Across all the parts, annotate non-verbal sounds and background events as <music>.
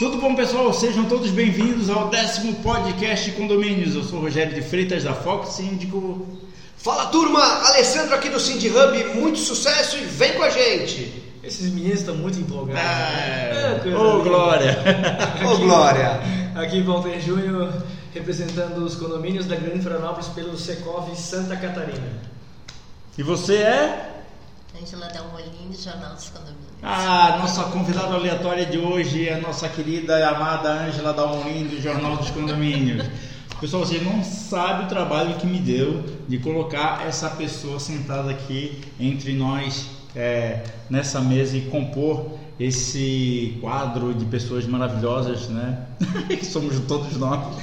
Tudo bom, pessoal? Sejam todos bem-vindos ao décimo podcast Condomínios. Eu sou o Rogério de Freitas, da Fox Síndico. Fala turma, Alessandro aqui do Cindy Hub, muito sucesso e vem com a gente! Esses meninos estão muito empolgados. É. Ô, oh, Glória! <laughs> Ô, oh, Glória! Aqui Walter Júnior, representando os condomínios da Grande Florianópolis pelo Secov Santa Catarina. E você é? Angela Dalmolin, do Jornal dos Condomínios. Ah, nossa convidada aleatória de hoje é a nossa querida e amada Ângela Dalmolin, do Jornal dos Condomínios. Pessoal, vocês não sabem o trabalho que me deu de colocar essa pessoa sentada aqui entre nós é, nessa mesa e compor esse quadro de pessoas maravilhosas, né? <laughs> que somos todos nós.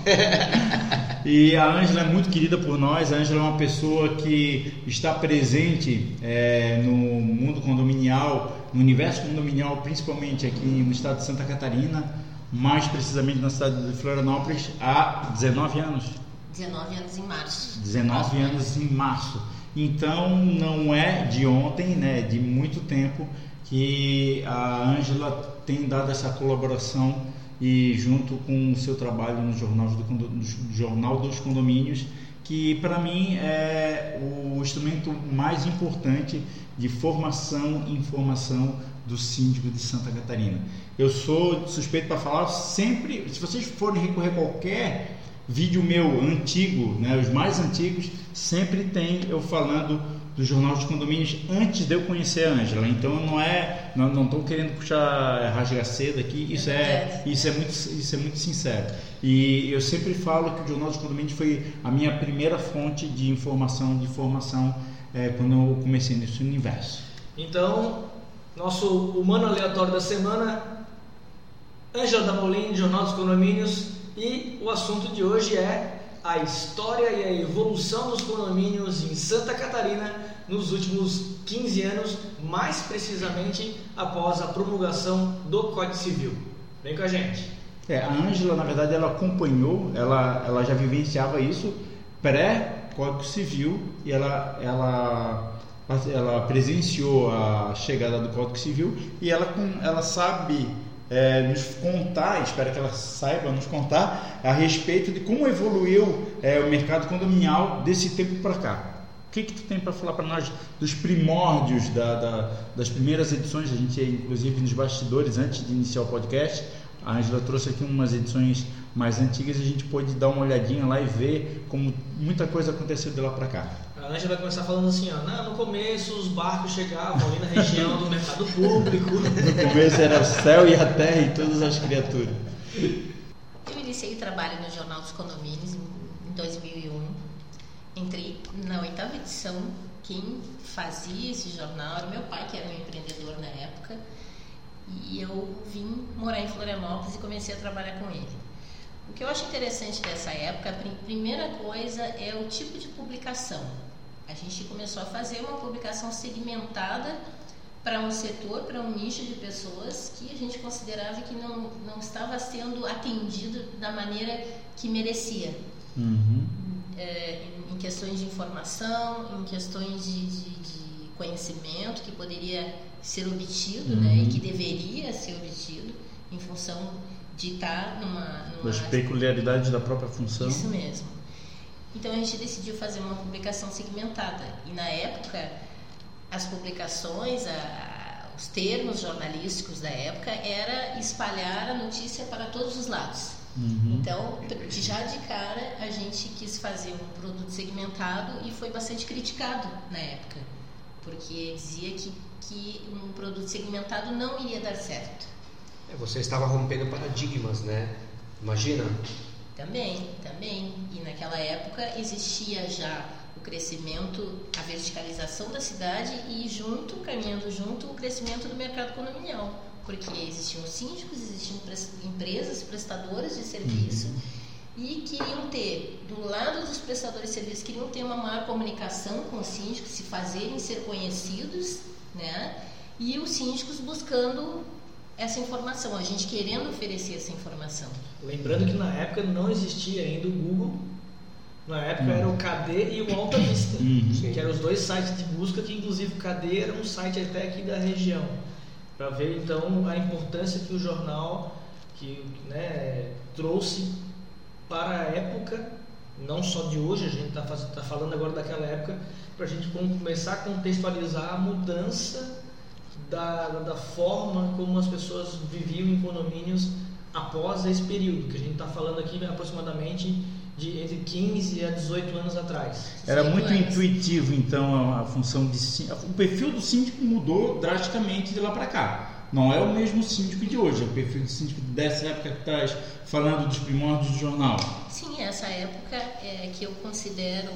<laughs> e a Ângela é muito querida por nós. A Ângela é uma pessoa que está presente é, no mundo condominial, no universo condominial, principalmente aqui no estado de Santa Catarina, mais precisamente na cidade de Florianópolis, há 19 anos. 19 anos em março. 19 anos em março. Então não é de ontem, né? De muito tempo que a Ângela tem dado essa colaboração e junto com o seu trabalho no Jornal, do, no Jornal dos Condomínios, que para mim é o instrumento mais importante de formação e informação do síndico de Santa Catarina. Eu sou suspeito para falar sempre, se vocês forem recorrer a qualquer vídeo meu antigo, né, os mais antigos, sempre tem eu falando do Jornal dos Condomínios antes de eu conhecer a Ângela. Então não é, não estou querendo puxar rasgar cedo aqui. Isso é, isso é muito, isso é muito sincero. E eu sempre falo que o Jornal dos Condomínios foi a minha primeira fonte de informação, de formação é, quando eu comecei nesse universo. Então, nosso humano aleatório da semana, Ângela Damolin, Jornal dos Condomínios, e o assunto de hoje é a história e a evolução dos condomínios em Santa Catarina nos últimos 15 anos, mais precisamente após a promulgação do Código Civil. Vem com a gente. É, a Ângela, na verdade, ela acompanhou, ela, ela já vivenciava isso pré-Código Civil e ela, ela, ela presenciou a chegada do Código Civil e ela, ela sabe é, nos contar, espero que ela saiba nos contar a respeito de como evoluiu é, o mercado condominial desse tempo para cá. O que, que tu tem para falar para nós dos primórdios da, da, das primeiras edições? A gente, inclusive, nos bastidores, antes de iniciar o podcast, a Angela trouxe aqui umas edições mais antigas e a gente pôde dar uma olhadinha lá e ver como muita coisa aconteceu de lá para cá. A Anja vai começar falando assim, ó, não, no começo os barcos chegavam ali na região do mercado público. <laughs> No começo era o céu e a terra e todas as criaturas. Eu iniciei o trabalho no Jornal dos Condomínios em 2001. Entrei na oitava edição. Quem fazia esse jornal era meu pai, que era um empreendedor na época. E eu vim morar em Florianópolis e comecei a trabalhar com ele. O que eu acho interessante dessa época, a primeira coisa é o tipo de publicação. A gente começou a fazer uma publicação segmentada para um setor, para um nicho de pessoas que a gente considerava que não, não estava sendo atendido da maneira que merecia. Uhum. É, em questões de informação, em questões de, de, de conhecimento que poderia ser obtido uhum. né, e que deveria ser obtido em função de estar numa, numa... As peculiaridades da própria função. Isso mesmo. Então a gente decidiu fazer uma publicação segmentada. E na época, as publicações, a, os termos jornalísticos da época era espalhar a notícia para todos os lados. Uhum. Então, já de cara, a gente quis fazer um produto segmentado e foi bastante criticado na época, porque dizia que, que um produto segmentado não iria dar certo. É, você estava rompendo paradigmas, né? Imagina. Também, também. E naquela época existia já o crescimento, a verticalização da cidade e junto, caminhando junto, o crescimento do mercado condominial. Porque existiam síndicos, existiam empresas prestadoras de serviço uhum. e queriam ter, do lado dos prestadores de serviço, queriam ter uma maior comunicação com os síndicos, se fazerem ser conhecidos, né? E os síndicos buscando essa informação, a gente querendo oferecer essa informação. Lembrando que na época não existia ainda o Google, na época era o KD e o Alta Vista, uhum. que eram os dois sites de busca, que inclusive o KD era um site até aqui da região, para ver então a importância que o jornal que né, trouxe para a época, não só de hoje, a gente está tá falando agora daquela época, para a gente começar a contextualizar a mudança da, da forma como as pessoas viviam em condomínios após esse período, que a gente está falando aqui aproximadamente de entre 15 a 18 anos atrás. Era muito anos. intuitivo, então, a, a função de o perfil do síndico mudou drasticamente de lá para cá. Não é o mesmo síndico de hoje, é o perfil do síndico dessa época que estás falando dos primórdios do jornal. Sim, essa época é que eu considero.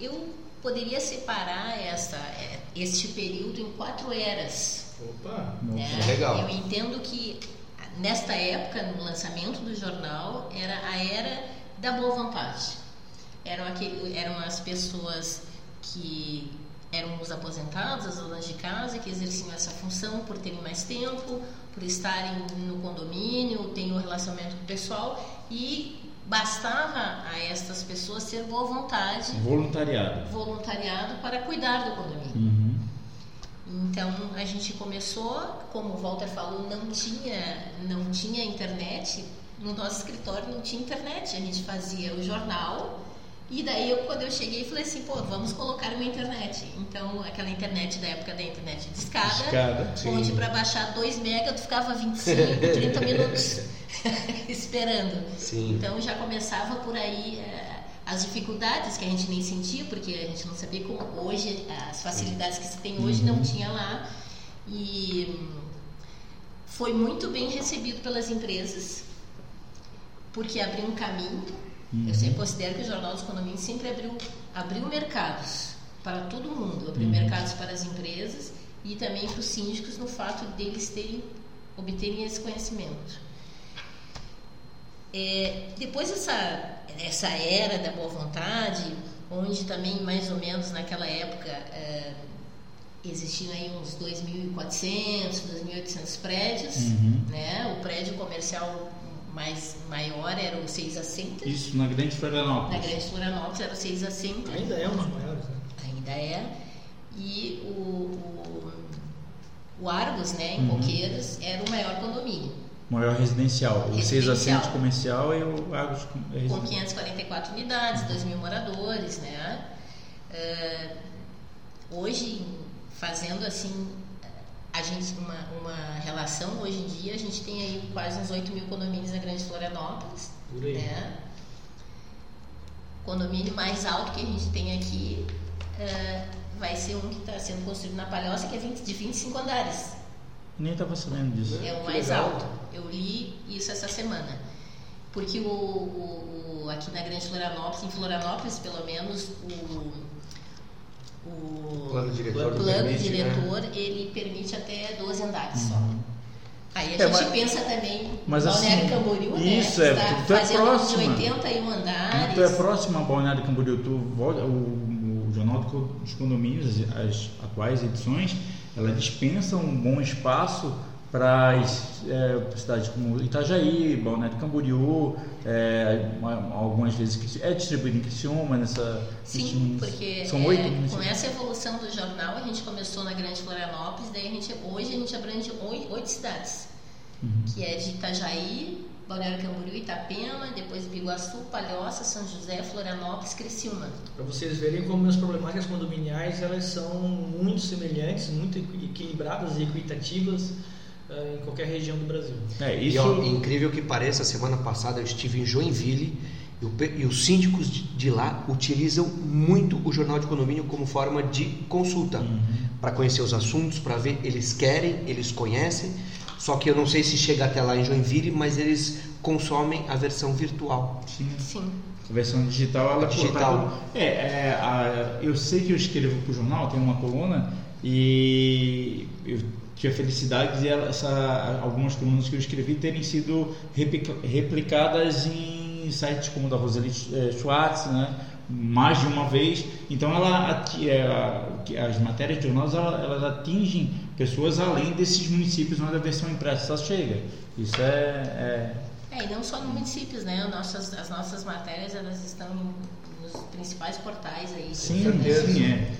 Eu poderia separar essa, é, este período em quatro eras. Opa, é, legal. Eu entendo que nesta época, no lançamento do jornal, era a era da boa vontade. Eram, aquele, eram as pessoas que eram os aposentados, as donas de casa, que exerciam essa função por terem mais tempo, por estarem no condomínio, terem um relacionamento pessoal e bastava a estas pessoas ter boa vontade. Voluntariado. Voluntariado para cuidar do condomínio. Uhum. Então a gente começou, como o Walter falou, não tinha, não tinha internet. No nosso escritório não tinha internet. A gente fazia o jornal e daí, eu, quando eu cheguei, falei assim, pô, vamos colocar uma internet. Então, aquela internet da época da internet de escada, escada onde para baixar 2 mega tu ficava 25, 30 minutos <laughs> <laughs> esperando. Sim. Então, já começava por aí é, as dificuldades que a gente nem sentia, porque a gente não sabia como hoje, as facilidades que se tem hoje uhum. não tinha lá. E foi muito bem recebido pelas empresas, porque abriu um caminho Uhum. Eu sempre considero que o Jornal dos Condomínios sempre abriu, abriu mercados para todo mundo, abriu uhum. mercados para as empresas e também para os síndicos no fato deles terem, obterem esse conhecimento. É, depois dessa, dessa era da boa vontade, onde também mais ou menos naquela época é, existiam aí uns 2.400, 2.800 prédios, uhum. né? O prédio comercial mais maior era o 6 a Center. Isso, na Grande Florianópolis. Na Grande Florianópolis era o 6 a Center. Ainda é um dos maiores, né? Ainda é. E o, o, o Argos, né, em uhum. Coqueiros, era o maior condomínio. Maior residencial. O 6 a Center comercial e o Argos é Com 544 unidades, 2 mil moradores, né? Uh, hoje, fazendo assim a gente uma, uma relação hoje em dia a gente tem aí quase uns 8 mil condomínios na Grande Florianópolis Por aí. né condomínio mais alto que a gente tem aqui uh, vai ser um que está sendo construído na Palhoça que é 20, de 25 andares nem estava sabendo disso é o mais alto eu li isso essa semana porque o, o, o aqui na Grande Florianópolis em Florianópolis pelo menos o o plano diretor, plano permite, né? diretor né? ele permite até 12 andares só. Uhum. Aí a é, gente mas, pensa também mas Balneário assim, Camboriú, né? isso né? é, tu é próxima. 81 andares. Tu é próximo a Balneário Camboriú, tu o, o Jornal dos Condomínios, as atuais edições, ela dispensa um bom espaço para é, cidades como Itajaí, Balneário Camboriú, é, algumas vezes é distribuído em Criciúma nessa sim porque são oito é, com essa evolução do jornal a gente começou na Grande Florianópolis daí a gente hoje a gente abrange oito cidades uhum. que é de Itajaí Balneário Camboriú, Itapema, depois Biguaçu, Palhoça, São José, Florianópolis, Criciúma. Para vocês verem como as problemáticas condominiais elas são muito semelhantes, muito equilibradas e equitativas uh, em qualquer região do Brasil. É, isso... E, ó, incrível que pareça, semana passada eu estive em Joinville e, o, e os síndicos de, de, lá utilizam muito o Jornal de Condomínio como forma de consulta, uhum. para conhecer os assuntos, para ver, eles querem, eles conhecem, só que eu não sei se chega até lá em Joinville, mas eles consomem a versão virtual. Sim. Sim. A versão digital, ela digital. é, é a, eu sei que eu escrevo para o jornal, tem uma coluna e eu tive a felicidade de essa, algumas colunas que eu escrevi terem sido replicadas em sites como o da Roseli eh, Schwartz, né? mais de uma vez. Então, ela, eh, as matérias de jornais elas, elas atingem pessoas além desses municípios onde a versão impressa chega. Isso é, é... é e não só nos municípios, né? Nossas, as nossas matérias elas estão nos principais portais aí. Sim, sim é.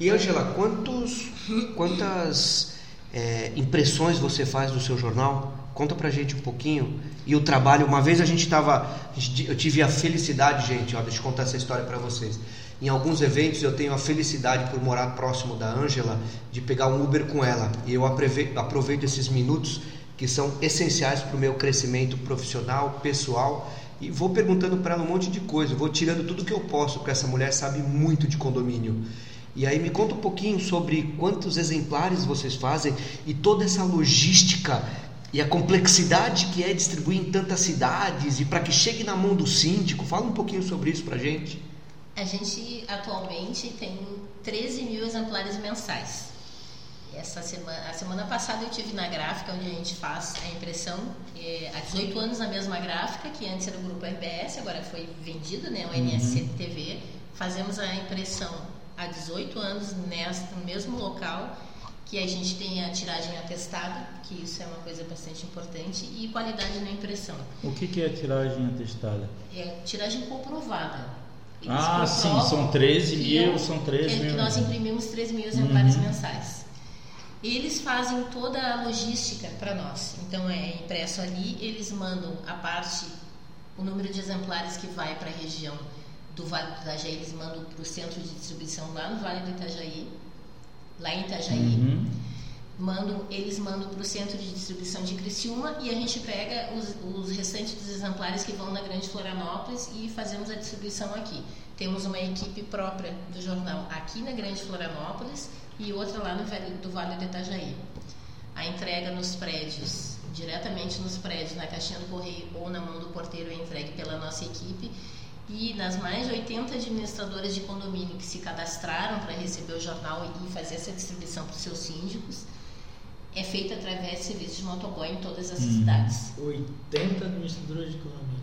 E Angela, quantos, quantas é, impressões você faz do seu jornal? Conta pra gente um pouquinho. E o trabalho, uma vez a gente estava. Eu tive a felicidade, gente, ó, deixa eu contar essa história para vocês. Em alguns eventos eu tenho a felicidade, por morar próximo da Ângela, de pegar um Uber com ela. E eu aproveito esses minutos que são essenciais para o meu crescimento profissional, pessoal. E vou perguntando para ela um monte de coisa, vou tirando tudo que eu posso, porque essa mulher sabe muito de condomínio. E aí me conta um pouquinho sobre quantos exemplares vocês fazem e toda essa logística e a complexidade que é distribuir em tantas cidades e para que chegue na mão do síndico. Fala um pouquinho sobre isso para gente. A gente atualmente tem 13 mil exemplares mensais. Essa semana, a semana passada eu tive na gráfica onde a gente faz a impressão é, há 18 anos na mesma gráfica que antes era o grupo RBS, agora foi vendido, né, o NSC uhum. TV. Fazemos a impressão há 18 anos nesta, no mesmo local que a gente tem a tiragem atestada, que isso é uma coisa bastante importante, e qualidade na impressão. O que, que é tiragem atestada? É tiragem comprovada. Eles ah, sim, são 13 mil, são 13 mil. Nós imprimimos 13 mil exemplares uhum. mensais. Eles fazem toda a logística para nós. Então é impresso ali, eles mandam a parte, o número de exemplares que vai para a região do Vale do Itajaí, eles mandam para o centro de distribuição lá no Vale do Itajaí lá em Itajaí. Uhum. Mandam, eles mandam para o centro de distribuição de Criciúma e a gente pega os, os restantes dos exemplares que vão na Grande Florianópolis e fazemos a distribuição aqui. Temos uma equipe própria do jornal aqui na Grande Florianópolis e outra lá no do Vale do Itajaí. A entrega nos prédios, diretamente nos prédios, na caixinha do correio ou na mão do porteiro, é entregue pela nossa equipe e nas mais de 80 administradoras de condomínio que se cadastraram para receber o jornal e fazer essa distribuição para os seus síndicos, é feita através de serviços de motoboy em todas as uhum. cidades. 80 administradoras de condomínio.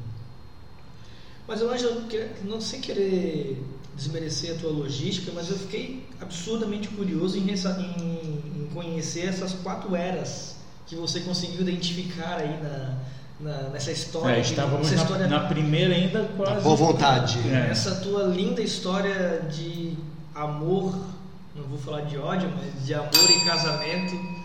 Mas eu acho que, não sem querer desmerecer a tua logística, mas eu fiquei absurdamente curioso em, em, em conhecer essas quatro eras que você conseguiu identificar aí na, na, nessa história. É, estávamos na, história, na, primeira ainda quase. Boa vontade. É. Essa tua linda história de amor, não vou falar de ódio, mas de amor e casamento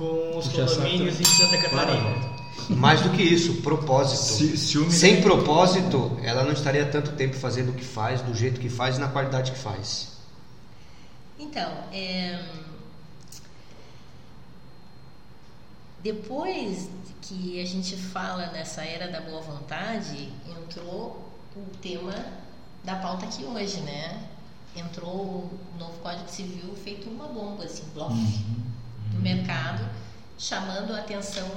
com os condomínios em Santa Catarina. Mais do que isso, propósito. Se, Sem propósito, ela não estaria tanto tempo fazendo o que faz, do jeito que faz e na qualidade que faz. Então, é... depois que a gente fala nessa era da boa vontade, entrou o tema da pauta aqui hoje, né? Entrou o novo Código Civil feito uma bomba, assim, blof, uhum. No mercado, chamando a atenção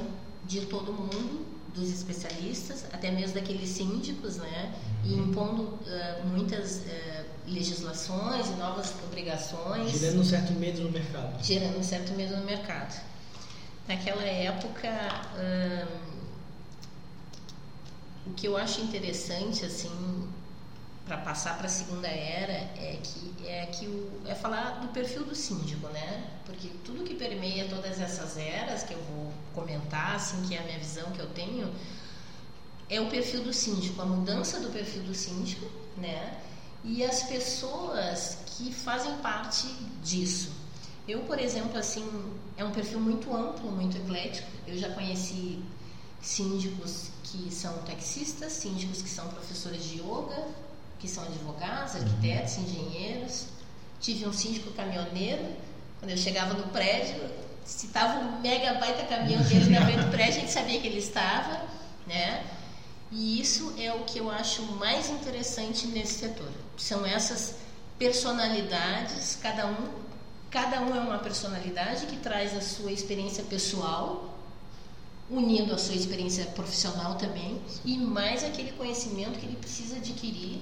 de todo mundo, dos especialistas, até mesmo daqueles síndicos, né? E uhum. impondo uh, muitas uh, legislações e novas obrigações. Gerando um certo medo no mercado. Gerando um certo medo no mercado naquela época o que eu acho interessante assim para passar para a segunda era é que é que o, é falar do perfil do síndico, né? Porque tudo que permeia todas essas eras que eu vou comentar, assim, que é a minha visão que eu tenho, é o perfil do síndico, a mudança do perfil do síndico, né? E as pessoas que fazem parte disso. Eu, por exemplo, assim, é um perfil muito amplo, muito eclético. Eu já conheci síndicos que são taxistas, síndicos que são professores de yoga, que são advogados, arquitetos, engenheiros. Tive um síndico caminhoneiro. Quando eu chegava no prédio, se estava um mega baita caminhão dele na frente <laughs> do prédio, a gente sabia que ele estava, né? E isso é o que eu acho mais interessante nesse setor. São essas personalidades, cada um Cada um é uma personalidade que traz a sua experiência pessoal, unindo a sua experiência profissional também, e mais aquele conhecimento que ele precisa adquirir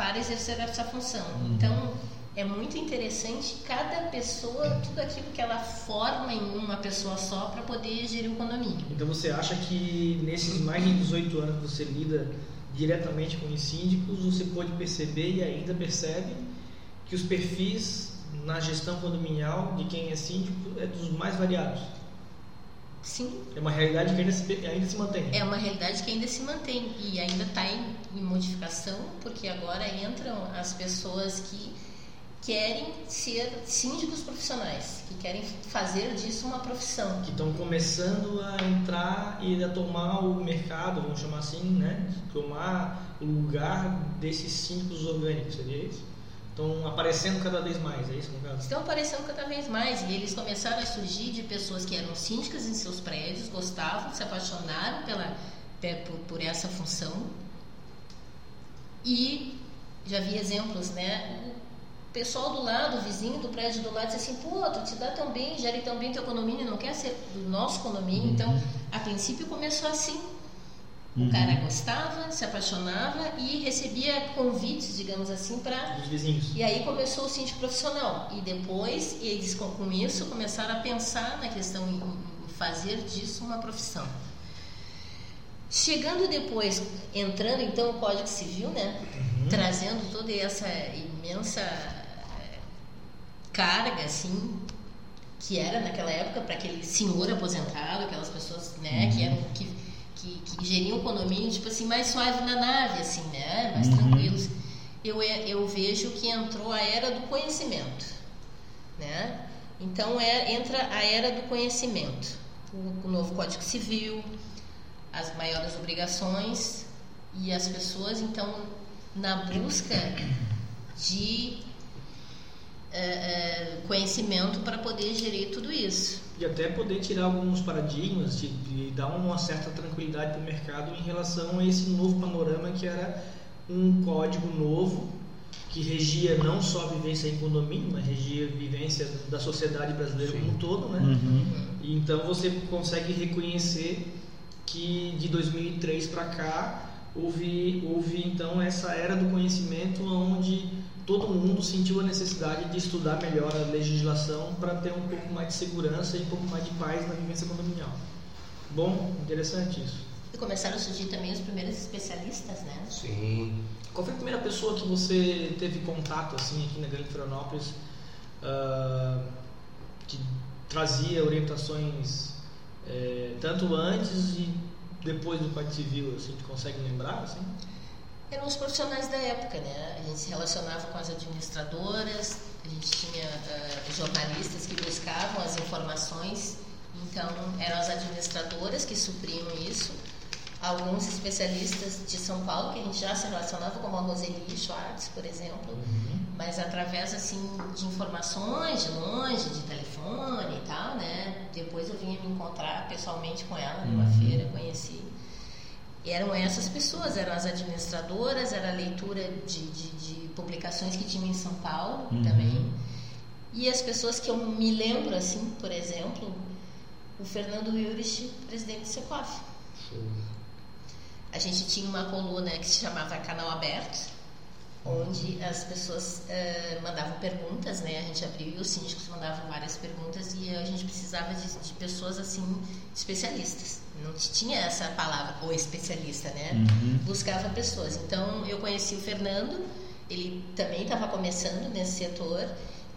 para exercer essa função. Uhum. Então, é muito interessante cada pessoa, tudo aquilo que ela forma em uma pessoa só para poder gerir o condomínio. Então você acha que nesses mais de 18 anos que você lida diretamente com os síndicos, você pode perceber e ainda percebe que os perfis na gestão condominial de quem é síndico é dos mais variados. Sim. É uma realidade que ainda se, ainda se mantém. É uma realidade que ainda se mantém e ainda está em, em, modificação, porque agora entram as pessoas que querem ser síndicos profissionais, que querem fazer disso uma profissão. Que estão começando a entrar e a tomar o mercado, vamos chamar assim, né? Tomar o lugar desses síndicos orgânicos, seria isso? Estão aparecendo cada vez mais, é isso no caso? Estão aparecendo cada vez mais e eles começaram a surgir de pessoas que eram síndicas em seus prédios, gostavam, se apaixonaram pela, por, por essa função e já vi exemplos, né? O pessoal do lado, o vizinho do prédio do lado, diz assim: pô, tu te dá tão bem, gere tão bem teu condomínio, não quer ser do nosso condomínio. Uhum. Então, a princípio começou assim. O uhum. cara gostava, se apaixonava e recebia convites, digamos assim, para. Os vizinhos. E aí começou o síndico profissional. E depois, eles com isso começaram a pensar na questão em fazer disso uma profissão. Chegando depois, entrando então o Código Civil, né? Uhum. Trazendo toda essa imensa eh, carga, assim, que era naquela época para aquele senhor aposentado, aquelas pessoas, né, uhum. que eram que, que, que, geriam o condomínio, tipo assim, mais suave na nave, assim, né? Mais uhum. tranquilos. Eu, eu vejo que entrou a era do conhecimento, né? Então é, entra a era do conhecimento. O, o novo Código Civil, as maiores obrigações e as pessoas então na busca de uh, uh, conhecimento para poder gerir tudo isso e até poder tirar alguns paradigmas e dar uma certa tranquilidade para o mercado em relação a esse novo panorama que era um código novo que regia não só a vivência em condomínio, mas regia a vivência da sociedade brasileira Sim. como um todo, né? Uhum. Então você consegue reconhecer que de 2003 para cá houve, houve então essa era do conhecimento onde todo mundo sentiu a necessidade de estudar melhor a legislação para ter um pouco mais de segurança e um pouco mais de paz na vivência condominial. Bom, interessante isso. E começaram a surgir também os primeiros especialistas, né? Sim. Qual foi a primeira pessoa que você teve contato assim aqui na Grande Florianópolis uh, que trazia orientações é, tanto antes e depois do Código Civil, assim, tu consegue lembrar, assim? Eram os profissionais da época, né? A gente se relacionava com as administradoras, a gente tinha uh, jornalistas que buscavam as informações, então eram as administradoras que supriam isso alguns especialistas de São Paulo que a gente já se relacionava, como a Roseli Schwartz, por exemplo, uhum. mas através assim de informações de longe, de telefone e tal, né? Depois eu vinha me encontrar pessoalmente com ela numa uhum. feira, conheci. Eram essas pessoas, eram as administradoras, era a leitura de, de, de publicações que tinha em São Paulo uhum. também. E as pessoas que eu me lembro, assim, por exemplo, o Fernando Ulrich, presidente do Secof. A gente tinha uma coluna que se chamava Canal Aberto, onde as pessoas uh, mandavam perguntas, né? A gente abriu e os síndicos mandavam várias perguntas e a gente precisava de, de pessoas assim especialistas. Não tinha essa palavra o especialista, né? Uhum. Buscava pessoas. Então eu conheci o Fernando, ele também estava começando nesse setor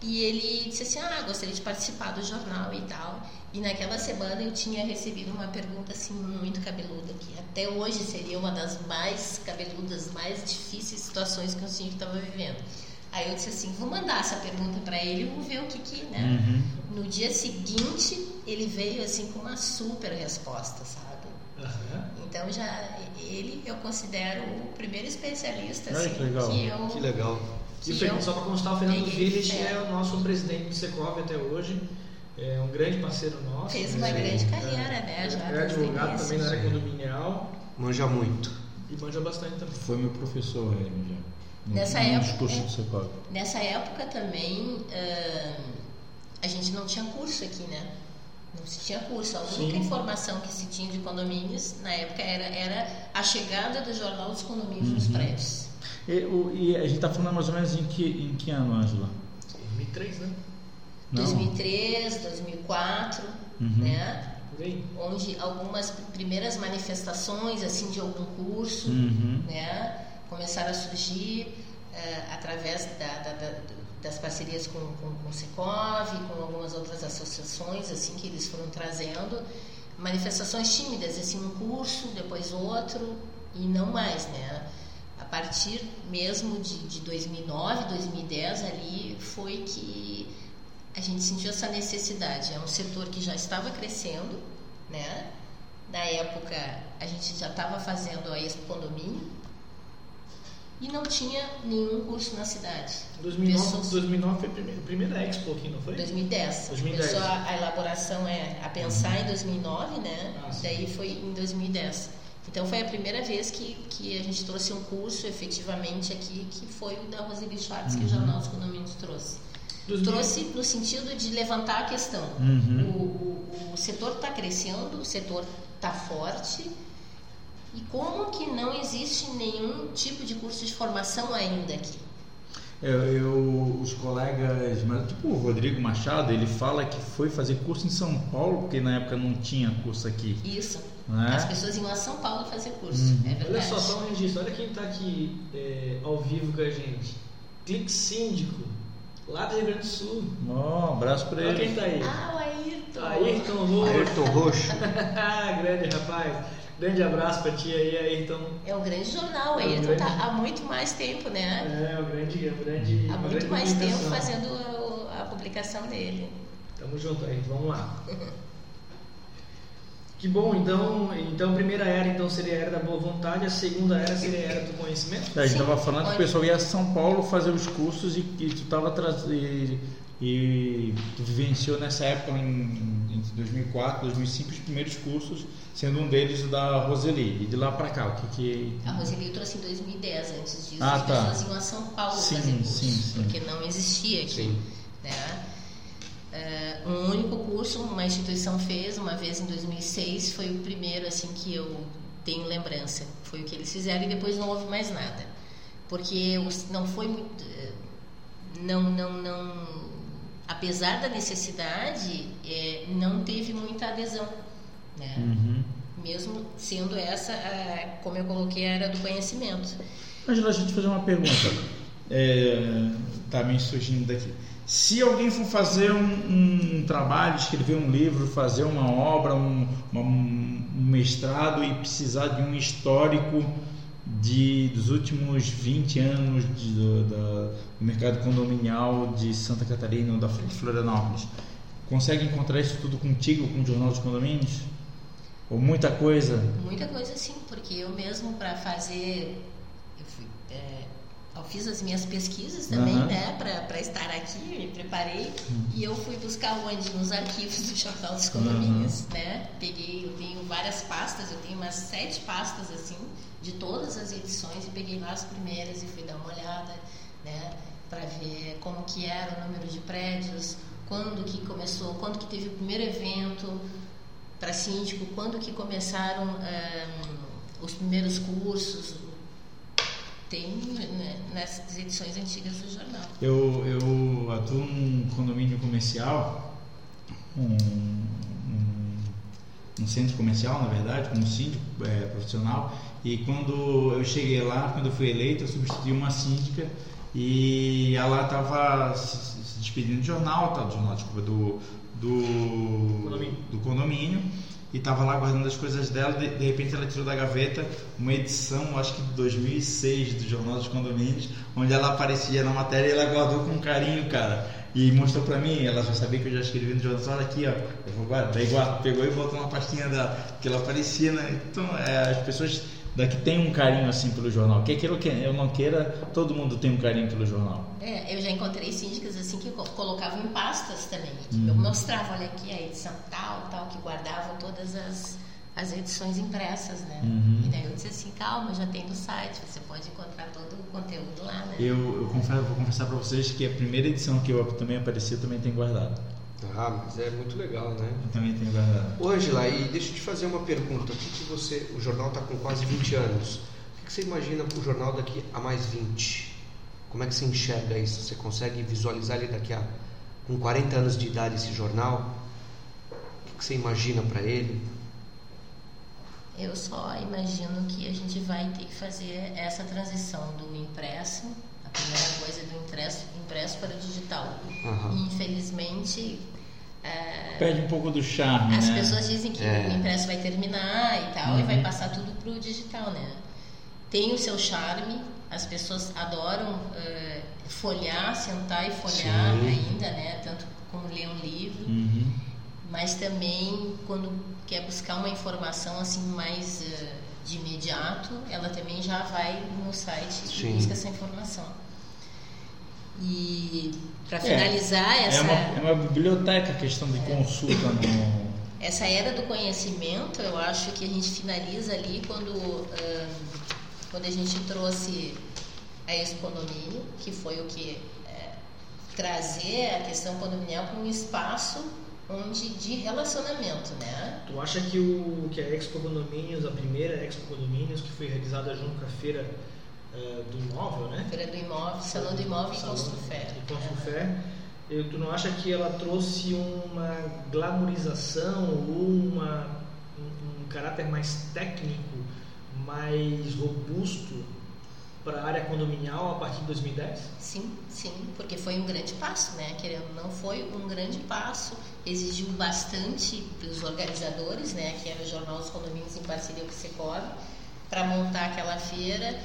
e ele disse assim: Ah, gostaria de participar do jornal e tal. E naquela semana eu tinha recebido uma pergunta assim muito cabeluda, que até hoje seria uma das mais cabeludas, mais difíceis situações que o senhor estava vivendo. Aí eu disse assim: Vou mandar essa pergunta para ele vou ver o que que, né? Uhum. No dia seguinte, ele veio assim com uma super resposta, sabe? Uhum. Então já ele eu considero o primeiro especialista Ai, assim, que legal. que eu que legal. E o, só para constar, o Fernando Village é. é o nosso presidente do Secov até hoje. É um grande parceiro nosso. Fez uma é, grande carreira, né? Já é advogado também na área condominial. Manja muito. E manja bastante também. Foi meu professor, ele já. Nessa época, é, nessa época também uh, a gente não tinha curso aqui, né? Não se tinha curso. A única Sim. informação que se tinha de condomínios na época era, era a chegada do jornal dos condomínios uhum. nos prédios. E, o, e a gente está falando mais ou menos em que, em que ano, Ângela? 2003, né? Não. 2003, 2004, uhum. né? Onde algumas primeiras manifestações assim de algum curso, uhum. né? Começaram a surgir uh, através da, da, da, das parcerias com, com, com o Secov, com algumas outras associações assim que eles foram trazendo manifestações tímidas, assim um curso, depois outro e não mais, né? partir mesmo de, de 2009, 2010 ali foi que a gente sentiu essa necessidade. É um setor que já estava crescendo, né? Na época a gente já estava fazendo a Expo Condomínio e não tinha nenhum curso na cidade. 2009, Pessoas... 2009 foi a primeira, a primeira Expo aqui, não foi? 2010. 2010. Começou a, a elaboração é, a pensar em 2009, né? Ah, Daí foi em 2010. Então foi a primeira vez que, que a gente trouxe um curso efetivamente aqui, que foi o da Roseli Schwartz, uhum. que o uhum. Jornal dos Condomínios trouxe. Trouxe no sentido de levantar a questão. Uhum. O, o, o setor está crescendo, o setor está forte, e como que não existe nenhum tipo de curso de formação ainda aqui? Eu, eu, os colegas, tipo o Rodrigo Machado, ele fala que foi fazer curso em São Paulo, porque na época não tinha curso aqui. Isso. Né? As pessoas iam a São Paulo fazer curso, uhum. é verdade. Olha só, só um registro, olha quem está aqui é, ao vivo com a gente. Clique Síndico, lá do Rio Grande do Sul. Oh, um abraço para ele. Olha quem está aí. Ah, o Ayrton. Ayrton Roxo. Ayrton Roxo. <laughs> Grande rapaz. Grande abraço para ti aí, Ayrton. É um grande jornal, é Ayrton está grande... há muito mais tempo, né? É, o grande, o grande. Há muito mais tempo fazendo a, publicação dele. Tamo junto, Ayrton, vamos lá. <laughs> que bom, então, então a primeira era então seria a era da boa vontade, a segunda era seria a era do conhecimento? É, a gente estava falando que o pessoal ia a São Paulo fazer os cursos e, e tu estava trazendo e tu vivenciou nessa época em, em 2004, 2005 os primeiros cursos, sendo um deles o da Roseli. E de lá para cá, o que que A Roseli eu trouxe em 2010, antes disso ah, as tá. pessoas iam a São Paulo sim, fazer curso, sim, sim. porque não existia aqui, sim. né? Uh, um único curso uma instituição fez uma vez em 2006 foi o primeiro assim que eu tenho lembrança foi o que eles fizeram e depois não houve mais nada porque não foi muito eh, não não não apesar da necessidade, é, não teve muita adesão. Né? Uhum. Mesmo sendo essa, a, como eu coloquei, a era do conhecimento. Angela, deixa eu te fazer uma pergunta. É, tá me surgindo daqui. Se alguém for fazer um, um, trabalho, escrever um livro, fazer uma obra, um, uma, um mestrado e precisar de um histórico de, dos últimos 20 anos de, do, do mercado condominial de Santa Catarina ou da Florianópolis. Consegue encontrar isso tudo contigo, com o Jornal dos Condomínios? Ou muita coisa? Muita coisa sim, porque eu mesmo para fazer eu fui, é, eu fiz as minhas pesquisas também, uhum. né, para estar aqui, me preparei uhum. e eu fui buscar onde nos arquivos do Jornal dos Condomínios, uhum. né? Peguei, eu tenho várias pastas, eu tenho umas sete pastas assim de todas as edições e peguei lá as primeiras e fui dar uma olhada, né, para ver como que era o número de prédios, quando que começou, quando que teve o primeiro evento para síndico, quando que começaram um, eh, os primeiros cursos, tem né, nessas edições antigas do jornal. Eu, eu atuo num condomínio comercial, um, um, um centro comercial, na verdade, como síndico é, profissional, e quando eu cheguei lá, quando eu fui eleito, eu substituí uma síndica e ela estava se despedindo do jornal, tá, do jornal, desculpa, do, do, condomínio. do condomínio e estava lá guardando as coisas dela. De, de, repente, ela tirou da gaveta uma edição, acho que de 2006, do Jornal dos Condomínios, onde ela aparecia na matéria e ela guardou com carinho, cara. E mostrou pra mim, ela já sabia que eu já escrevi no jornal, olha aqui, ó, eu vou guardar. Daí pegou e botou uma pastinha dela, que ela aparecia, né? Então, é, as pessoas daqui tem um carinho assim pelo jornal. Que aquilo que eu não queira, todo mundo tem um carinho pelo jornal. É, eu já encontrei síndicas assim que colocavam em pastas também, que hum. mostravam, olha aqui a edição tal, tal, que guardavam todas as, as edições impressas, né? Uhum. E daí eu disse assim, calma, já tem no site, você pode encontrar todo o conteúdo lá, né? Eu, eu confesso, vou confessar para vocês que a primeira edição que eu também apareci, eu também tenho guardado. Ah, mas é muito legal, né? Eu também tenho guardado. Ô, Angela, e deixa eu te fazer uma pergunta. O que, que você. O jornal está com quase 20 anos. O que, que você imagina para o jornal daqui a mais 20? Como é que você enxerga isso? Você consegue visualizar ele daqui a. com 40 anos de idade esse jornal? O que, que você imagina para ele? Eu só imagino que a gente vai ter que fazer essa transição do impresso a primeira coisa é do impresso, impresso para o digital. Uhum. Infelizmente, é, Perde um pouco do charme. As né? pessoas dizem que é. o impresso vai terminar e tal, uhum. e vai passar tudo para o digital, né? Tem o seu charme, As pessoas adoram uh, folhear, sentar e folhear Sim. ainda, né? Tanto como ler um livro. Uhum. Mas também quando quer buscar uma informação assim mais uh, de imediato, ela também já vai no site Sim. e busca essa informação. E para é, finalizar é, essa. É uma, é uma biblioteca a questão de consulta no. Essa era do conhecimento, eu acho que a gente finaliza ali quando, quando a gente trouxe a Exponomínio, que foi o que é, trazer a questão condominial para um espaço onde de relacionamento, né? Tu acha que o que a Expo Condomínios, a primeira Expo Condomínios que foi realizada junto com a feira do imóvel, né? Feira do imóvel, Salão do Imóvel Salão, e Construfé. E Construfé. Uhum. Tu não acha que ela trouxe uma glamorização ou uma, um, um caráter mais técnico, mais robusto para a área condominial a partir de 2010? Sim, sim, porque foi um grande passo, né? Querendo não foi um grande passo, exigiu bastante dos organizadores, né? Que era o Jornal dos Condomínios em parceria com o Secov, para montar aquela feira,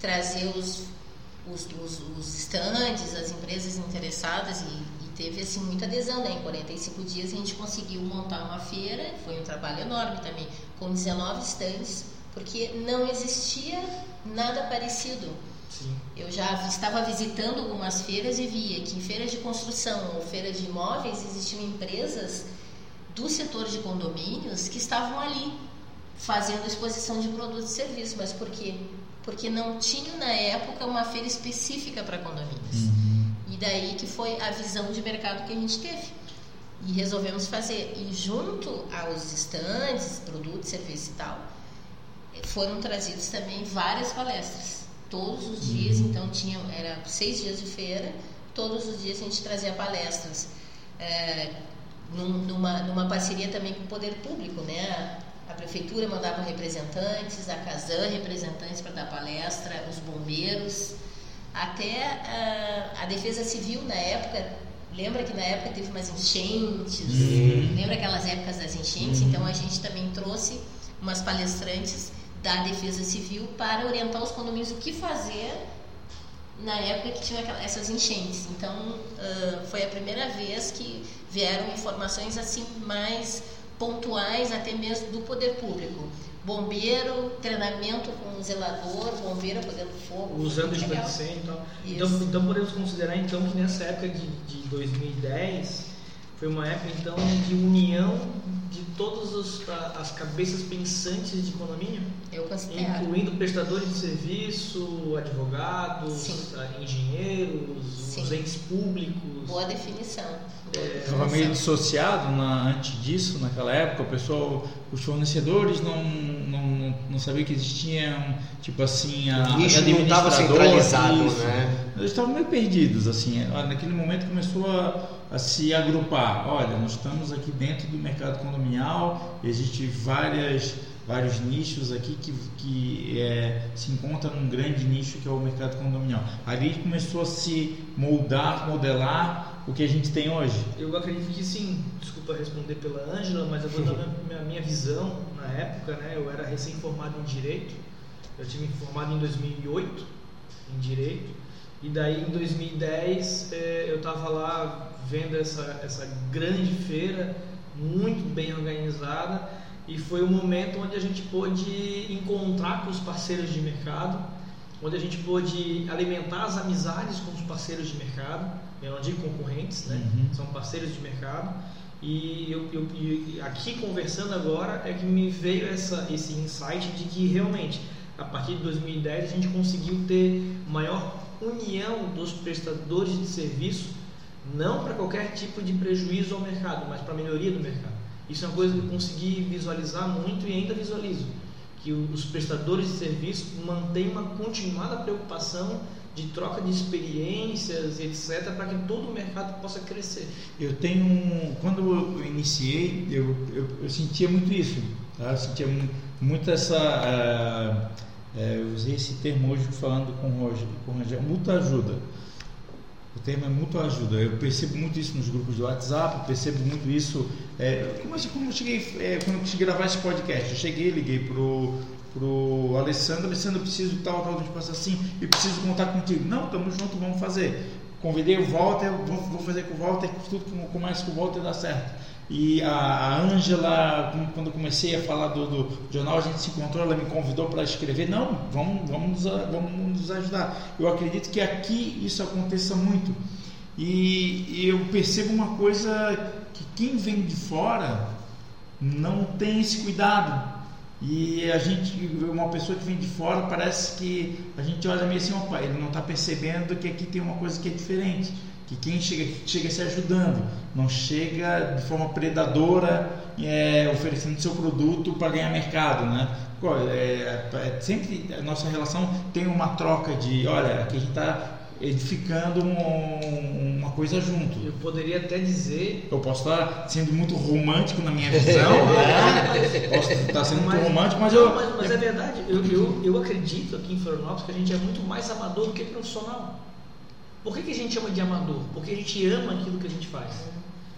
trazer os, os, os, os estandes, as empresas interessadas e, e, teve assim muita adesão, né? Em 45 dias a gente conseguiu montar uma feira, foi um trabalho enorme também, com 19 estandes porque não existia nada parecido. Sim. Eu já estava visitando algumas feiras e via que em feiras de construção ou feiras de imóveis existiam empresas do setor de condomínios que estavam ali fazendo exposição de produtos e serviços, mas por quê? Porque não tinha na época uma feira específica para condomínios. Uhum. E daí que foi a visão de mercado que a gente teve. E resolvemos fazer. E junto aos estandes, produtos, serviços e tal, foram trazidos também várias palestras. Todos os dias, uhum. então tinha, era seis dias de feira, todos os dias a gente trazia palestras. É, numa, numa parceria também com o poder público, né? A prefeitura mandava representantes, a Casan representantes para dar palestra, os bombeiros, até a, a defesa civil na época. Lembra que na época teve umas enchentes? Uhum. Lembra aquelas épocas das enchentes? Uhum. Então a gente também trouxe umas palestrantes da Defesa Civil para orientar os condomínios o que fazer na época que tinha essas enchentes. Então, uh, foi a primeira vez que vieram informações assim mais pontuais, até mesmo do poder público. Bombeiro, treinamento com zelador, bombeiro apagando fogo. Usando incêndio e tal. Então, então podemos considerar então que nessa época de, de 2010 foi uma época então de união de todas as cabeças pensantes de condomínio? Eu considero. Incluindo prestadores de serviço, advogados, Sim. engenheiros, Sim. os entes públicos. Boa definição. Estava é, meio dissociado na, antes disso, naquela época, o pessoal, os fornecedores não, não, não sabiam que existiam, tipo assim, a, o nicho não estava centralizado, isso. né? Eles estavam meio perdidos, assim, naquele momento começou a a se agrupar. Olha, nós estamos aqui dentro do mercado condominial, existem várias, vários nichos aqui que, que é, se encontram num grande nicho que é o mercado condominial. Ali começou a se moldar, modelar o que a gente tem hoje. Eu acredito que sim. Desculpa responder pela Ângela, mas eu vou dar a minha, minha visão na época. Né? Eu era recém-formado em Direito, eu tive me formado em 2008 em Direito. E daí em 2010 eh, eu estava lá vendo essa, essa grande feira muito bem organizada e foi o momento onde a gente pôde encontrar com os parceiros de mercado, onde a gente pôde alimentar as amizades com os parceiros de mercado, eu não digo concorrentes, né? Uhum. são parceiros de mercado. E eu, eu, eu, aqui conversando agora é que me veio essa, esse insight de que realmente a partir de 2010 a gente conseguiu ter maior união dos prestadores de serviço não para qualquer tipo de prejuízo ao mercado, mas para melhoria do mercado. Isso é uma coisa que eu consegui visualizar muito e ainda visualizo, que os prestadores de serviço mantêm uma continuada preocupação de troca de experiências, etc, para que todo o mercado possa crescer. Eu tenho, quando eu iniciei, eu, eu, eu sentia muito isso, tá? eu sentia muito essa, uh, uh, eu usei esse termo hoje falando com o Roger, com o Roger, muita ajuda O tema é muito ajuda. Eu percebo muito isso nos grupos do WhatsApp, percebo muito isso. É, como, assim, como cheguei, é, quando eu cheguei a gravar esse podcast, eu cheguei, liguei pro pro Alessandro, Alessandro, eu preciso tal, tal, tipo assim, e preciso contar contigo. Não, estamos juntos, vamos fazer. Convidei o Walter, vou, vou fazer com o Walter, tudo começa com o Walter dá certo. E a Ângela, quando eu comecei a falar do, do, jornal, a gente se encontrou, ela me convidou para escrever. Não, vamos, vamos, vamos nos ajudar. Eu acredito que aqui isso aconteça muito. E, eu percebo uma coisa que quem vem de fora não tem esse cuidado. E a gente, uma pessoa que vem de fora, parece que a gente olha meio assim, opa, ele não está percebendo que aqui tem uma coisa que é diferente que quem chega, chega se ajudando, não chega de forma predadora é, oferecendo seu produto para ganhar mercado, né? É, é, sempre a nossa relação tem uma troca de, olha, aqui a gente está edificando um, uma coisa junto. Eu poderia até dizer. Eu posso estar sendo muito romântico na minha visão, <laughs> né? posso estar sendo mas, muito romântico, mas eu. Mas, mas é verdade, eu, eu, eu acredito aqui em Florianópolis que a gente é muito mais amador do que profissional. Por que, que a gente chama de amador? Porque a gente ama aquilo que a gente faz.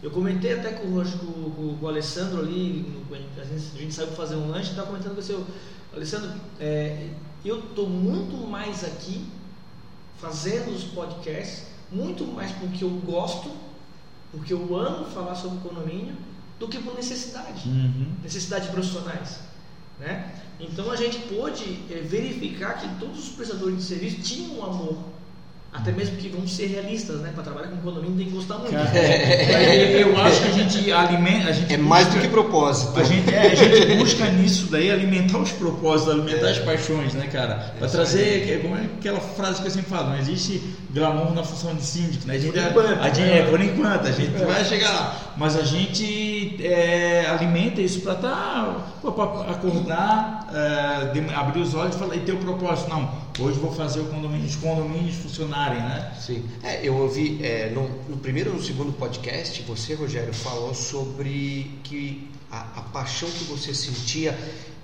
Eu comentei até com o, com, com o Alessandro ali, a gente, a gente saiu para fazer um lanche, estava comentando com o seu Alessandro, é, eu estou muito mais aqui fazendo os podcasts, muito mais porque eu gosto, porque eu amo falar sobre economia, do que por necessidade, uhum. necessidades profissionais. Né? Então a gente pôde é, verificar que todos os prestadores de serviço tinham um amor até mesmo que vamos ser realistas, né? Para trabalhar com condomínio tem que gostar muito. Cara, é, eu acho que a gente alimenta. A gente é busca, mais do que propósito. A gente, é, a gente busca nisso daí alimentar os propósitos, alimentar é. as paixões, né, cara? Para trazer. É como é aquela frase que eu sempre falo, não existe glamour na função de síndico, né? A gente, por enquanto, a gente, é, por enquanto, a gente vai chegar lá. Mas a gente é, alimenta isso para tá, acordar, é, abrir os olhos e, falar, e ter o propósito. Não, hoje vou fazer o condomínio, os condomínios funcionarem, né? Sim. É, eu ouvi é, no, no, primeiro e no segundo podcast, você, Rogério, falou sobre que a, a paixão que você sentia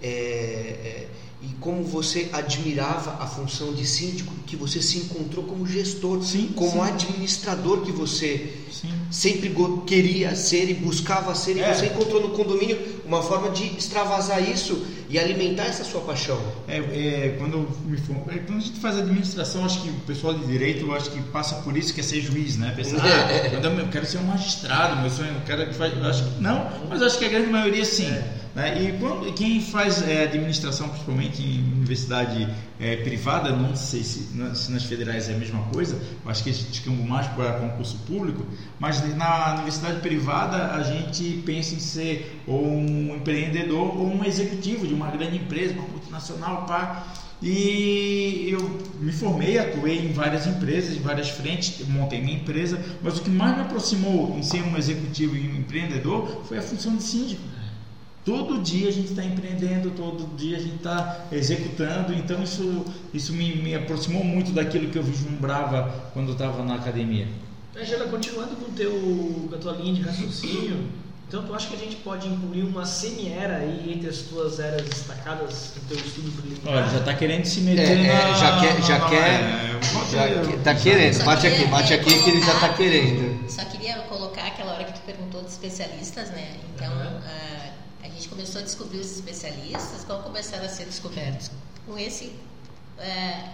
é, é e como você admirava a função de síndico, que você se encontrou como gestor, sim, como sim. administrador que você sim. sempre queria ser e buscava ser, é. e você encontrou no condomínio uma forma de extravasar isso e alimentar essa sua paixão. É, é quando, me, é, quando a gente faz administração, acho que o pessoal de direito, acho que passa por isso, que é ser juiz, né? Pensar, ah, eu quero ser um magistrado, meu sonho, eu quero que faz, acho que não, mas acho que a grande maioria sim. É. Né? E quando, quem faz é, administração, principalmente em universidade é, privada, não sei se, se, nas federais é a mesma coisa, acho que eles ficam mais para concurso público, mas na universidade privada a gente pensa em ser ou um empreendedor ou um executivo de uma grande empresa, uma multinacional, pá. E eu me formei, atuei em várias empresas, em várias frentes, montei minha empresa, mas o que mais me aproximou em ser um executivo e um empreendedor foi a função de síndico. Todo dia a gente está empreendendo, todo dia a gente está executando, então isso, isso me, me aproximou muito daquilo que eu vislumbrava quando eu estava na academia. Angela, continuando com, teu, com a tua linha de raciocínio, então tu acha que a gente pode incluir uma semi-era aí entre as tuas eras destacadas no teu estudo preliminar? Olha, já está querendo se meter é, é, na, já quer, já na, quer, é, já está querendo, bate aqui, bate aqui que ele já está querendo. Só queria colocar aquela hora que tu perguntou de especialistas, né? Então, uhum. uh, gente começou a descobrir os especialistas, como começaram a ser descobertos? Com esse é,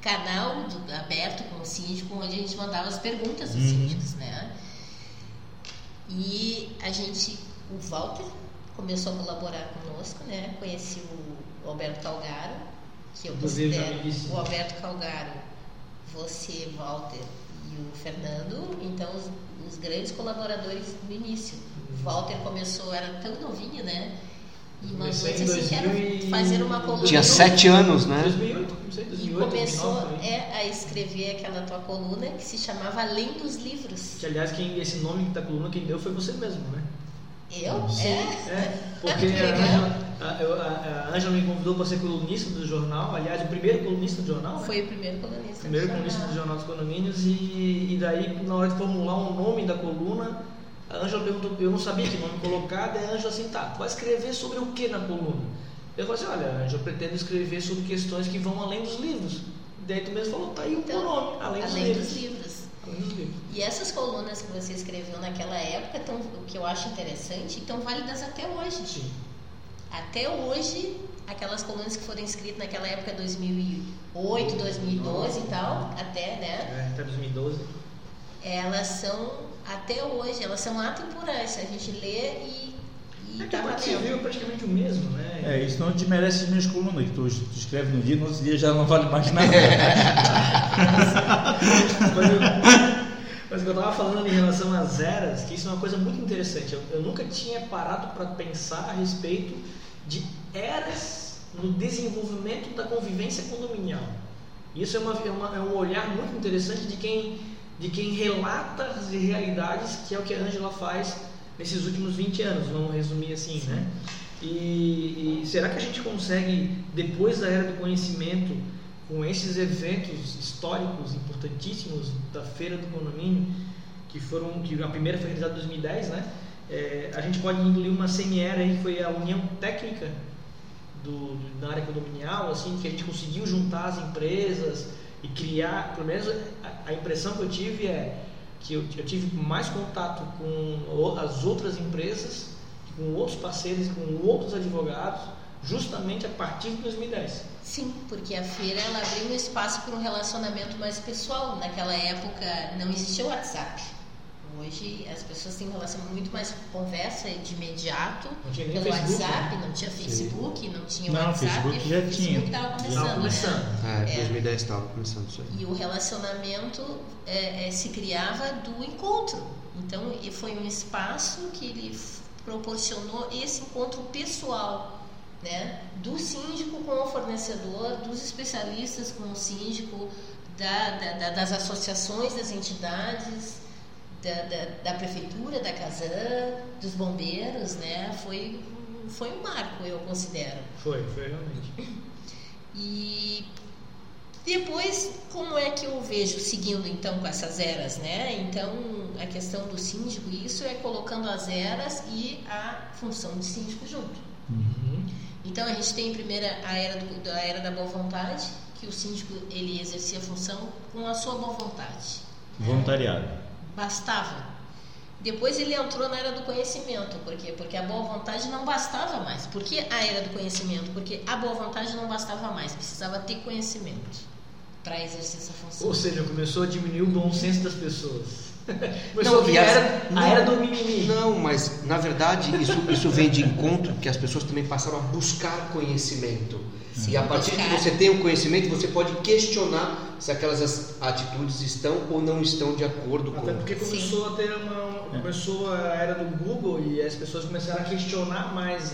canal do, aberto com o síndico, onde a gente mandava as perguntas dos uhum. síndicos, né? E a gente, o Walter começou a colaborar conosco, né? Conheci o Alberto Calgaro, que eu considero o Alberto Calgaro, você, Walter e o Fernando, então os, os grandes colaboradores do início. Walter começou, era tão novinho, né? E mandou assim, quero fazer uma coluna. Tinha sete anos, né? 2008, comecei 2008, E começou 2009, é, a escrever aquela tua coluna que se chamava Além dos Livros. Que, aliás, quem, esse nome da coluna quem deu foi você mesmo, né? Eu? Sim. É? é <laughs> porque a Ângela me convidou para ser colunista do jornal, aliás, o primeiro colunista do jornal. Né? Foi o primeiro colunista. Primeiro do colunista do Jornal dos Condomínios, e, e daí, na hora de formular um nome da coluna, a Ângela perguntou, eu não sabia que nome colocar, daí a Ângela assim, tá, vai escrever sobre o que na coluna? Eu falei assim, olha, Ângela, eu pretendo escrever sobre questões que vão além dos livros. Daí tu mesmo falou, tá aí o então, nome, além, além dos, livros. dos livros. E essas colunas que você escreveu naquela época, tão, o que eu acho interessante, estão válidas até hoje. Sim. Até hoje, aquelas colunas que foram escritas naquela época, 2008, 2012 e tal, até, né? É, até 2012. Elas são, até hoje, elas são atemporais. A gente lê e, e É que tá o. Civil é praticamente o mesmo, né? É, isso não te merece as minhas colunas, que tu, tu escreve no dia, no outro dia já não vale mais nada. <laughs> Mas, eu, mas o que eu estava falando em relação às eras, que isso é uma coisa muito interessante. Eu, eu nunca tinha parado para pensar a respeito de eras no desenvolvimento da convivência condominial. Isso é, uma, é, uma- é um olhar muito interessante de quem, de quem relata as realidades, que é o que a Angela faz nesses últimos 20 anos, vamos resumir assim, né? E, e será que a gente consegue, depois da era do conhecimento, com esses eventos históricos importantíssimos da Feira do Condomínio, que foram, que a primeira foi realizada em 2010, né? É, a gente pode incluir uma semi-era aí, que foi a união técnica do, do- na área condominial, assim, que a gente conseguiu juntar as empresas e criar, pelo menos a, a impressão que eu tive é que eu, eu tive mais contato com as outras empresas, com outros parceiros, com outros advogados, justamente a partir de 2010. Sim, porque a feira ela abriu um espaço para um relacionamento mais pessoal. Naquela época não existia o WhatsApp. Hoje as pessoas têm um relacionamento muito mais conversa de imediato Não pelo Facebook, WhatsApp, né? não tinha Facebook, não tinha Não, WhatsApp. Facebook já o Facebook tinha. estava começando, começando. né? É, 2010 estava começando isso aí. E o relacionamento é, é, se criava do encontro. Então, e foi um espaço que ele proporcionou esse encontro pessoal, né? Do síndico com o fornecedor, dos especialistas com o síndico, da- da- das associações, das entidades, da, da, da prefeitura, da Casan, dos bombeiros, né? Foi, um- foi um marco, eu considero. Foi, foi realmente. <laughs> E depois, como é que eu vejo seguindo então com essas eras, né? Então, a questão do síndico, isso é colocando as eras e a função de síndico junto. Uhum. Então, a gente tem primeiro a era, do, da era da boa vontade, que o síndico ele exercia a função com a sua boa vontade. Voluntariado. Bastava. Depois ele entrou na era do conhecimento, por quê? Porque a boa vontade não bastava mais. Por que a era do conhecimento? Porque a boa vontade não bastava mais, precisava ter conhecimento para exercer essa função. Ou seja, começou a diminuir o bom senso das pessoas. <laughs> Começou Não, a a era, a não. era do mimimi. Não, mas na verdade isso, isso vem de encontro que as pessoas também passaram a buscar conhecimento. E a partir Buscar. que você tem o conhecimento, você pode questionar se aquelas as- atitudes estão ou não estão de acordo Até com. porque começou a ter uma. Começou a era do Google e as pessoas começaram a questionar mais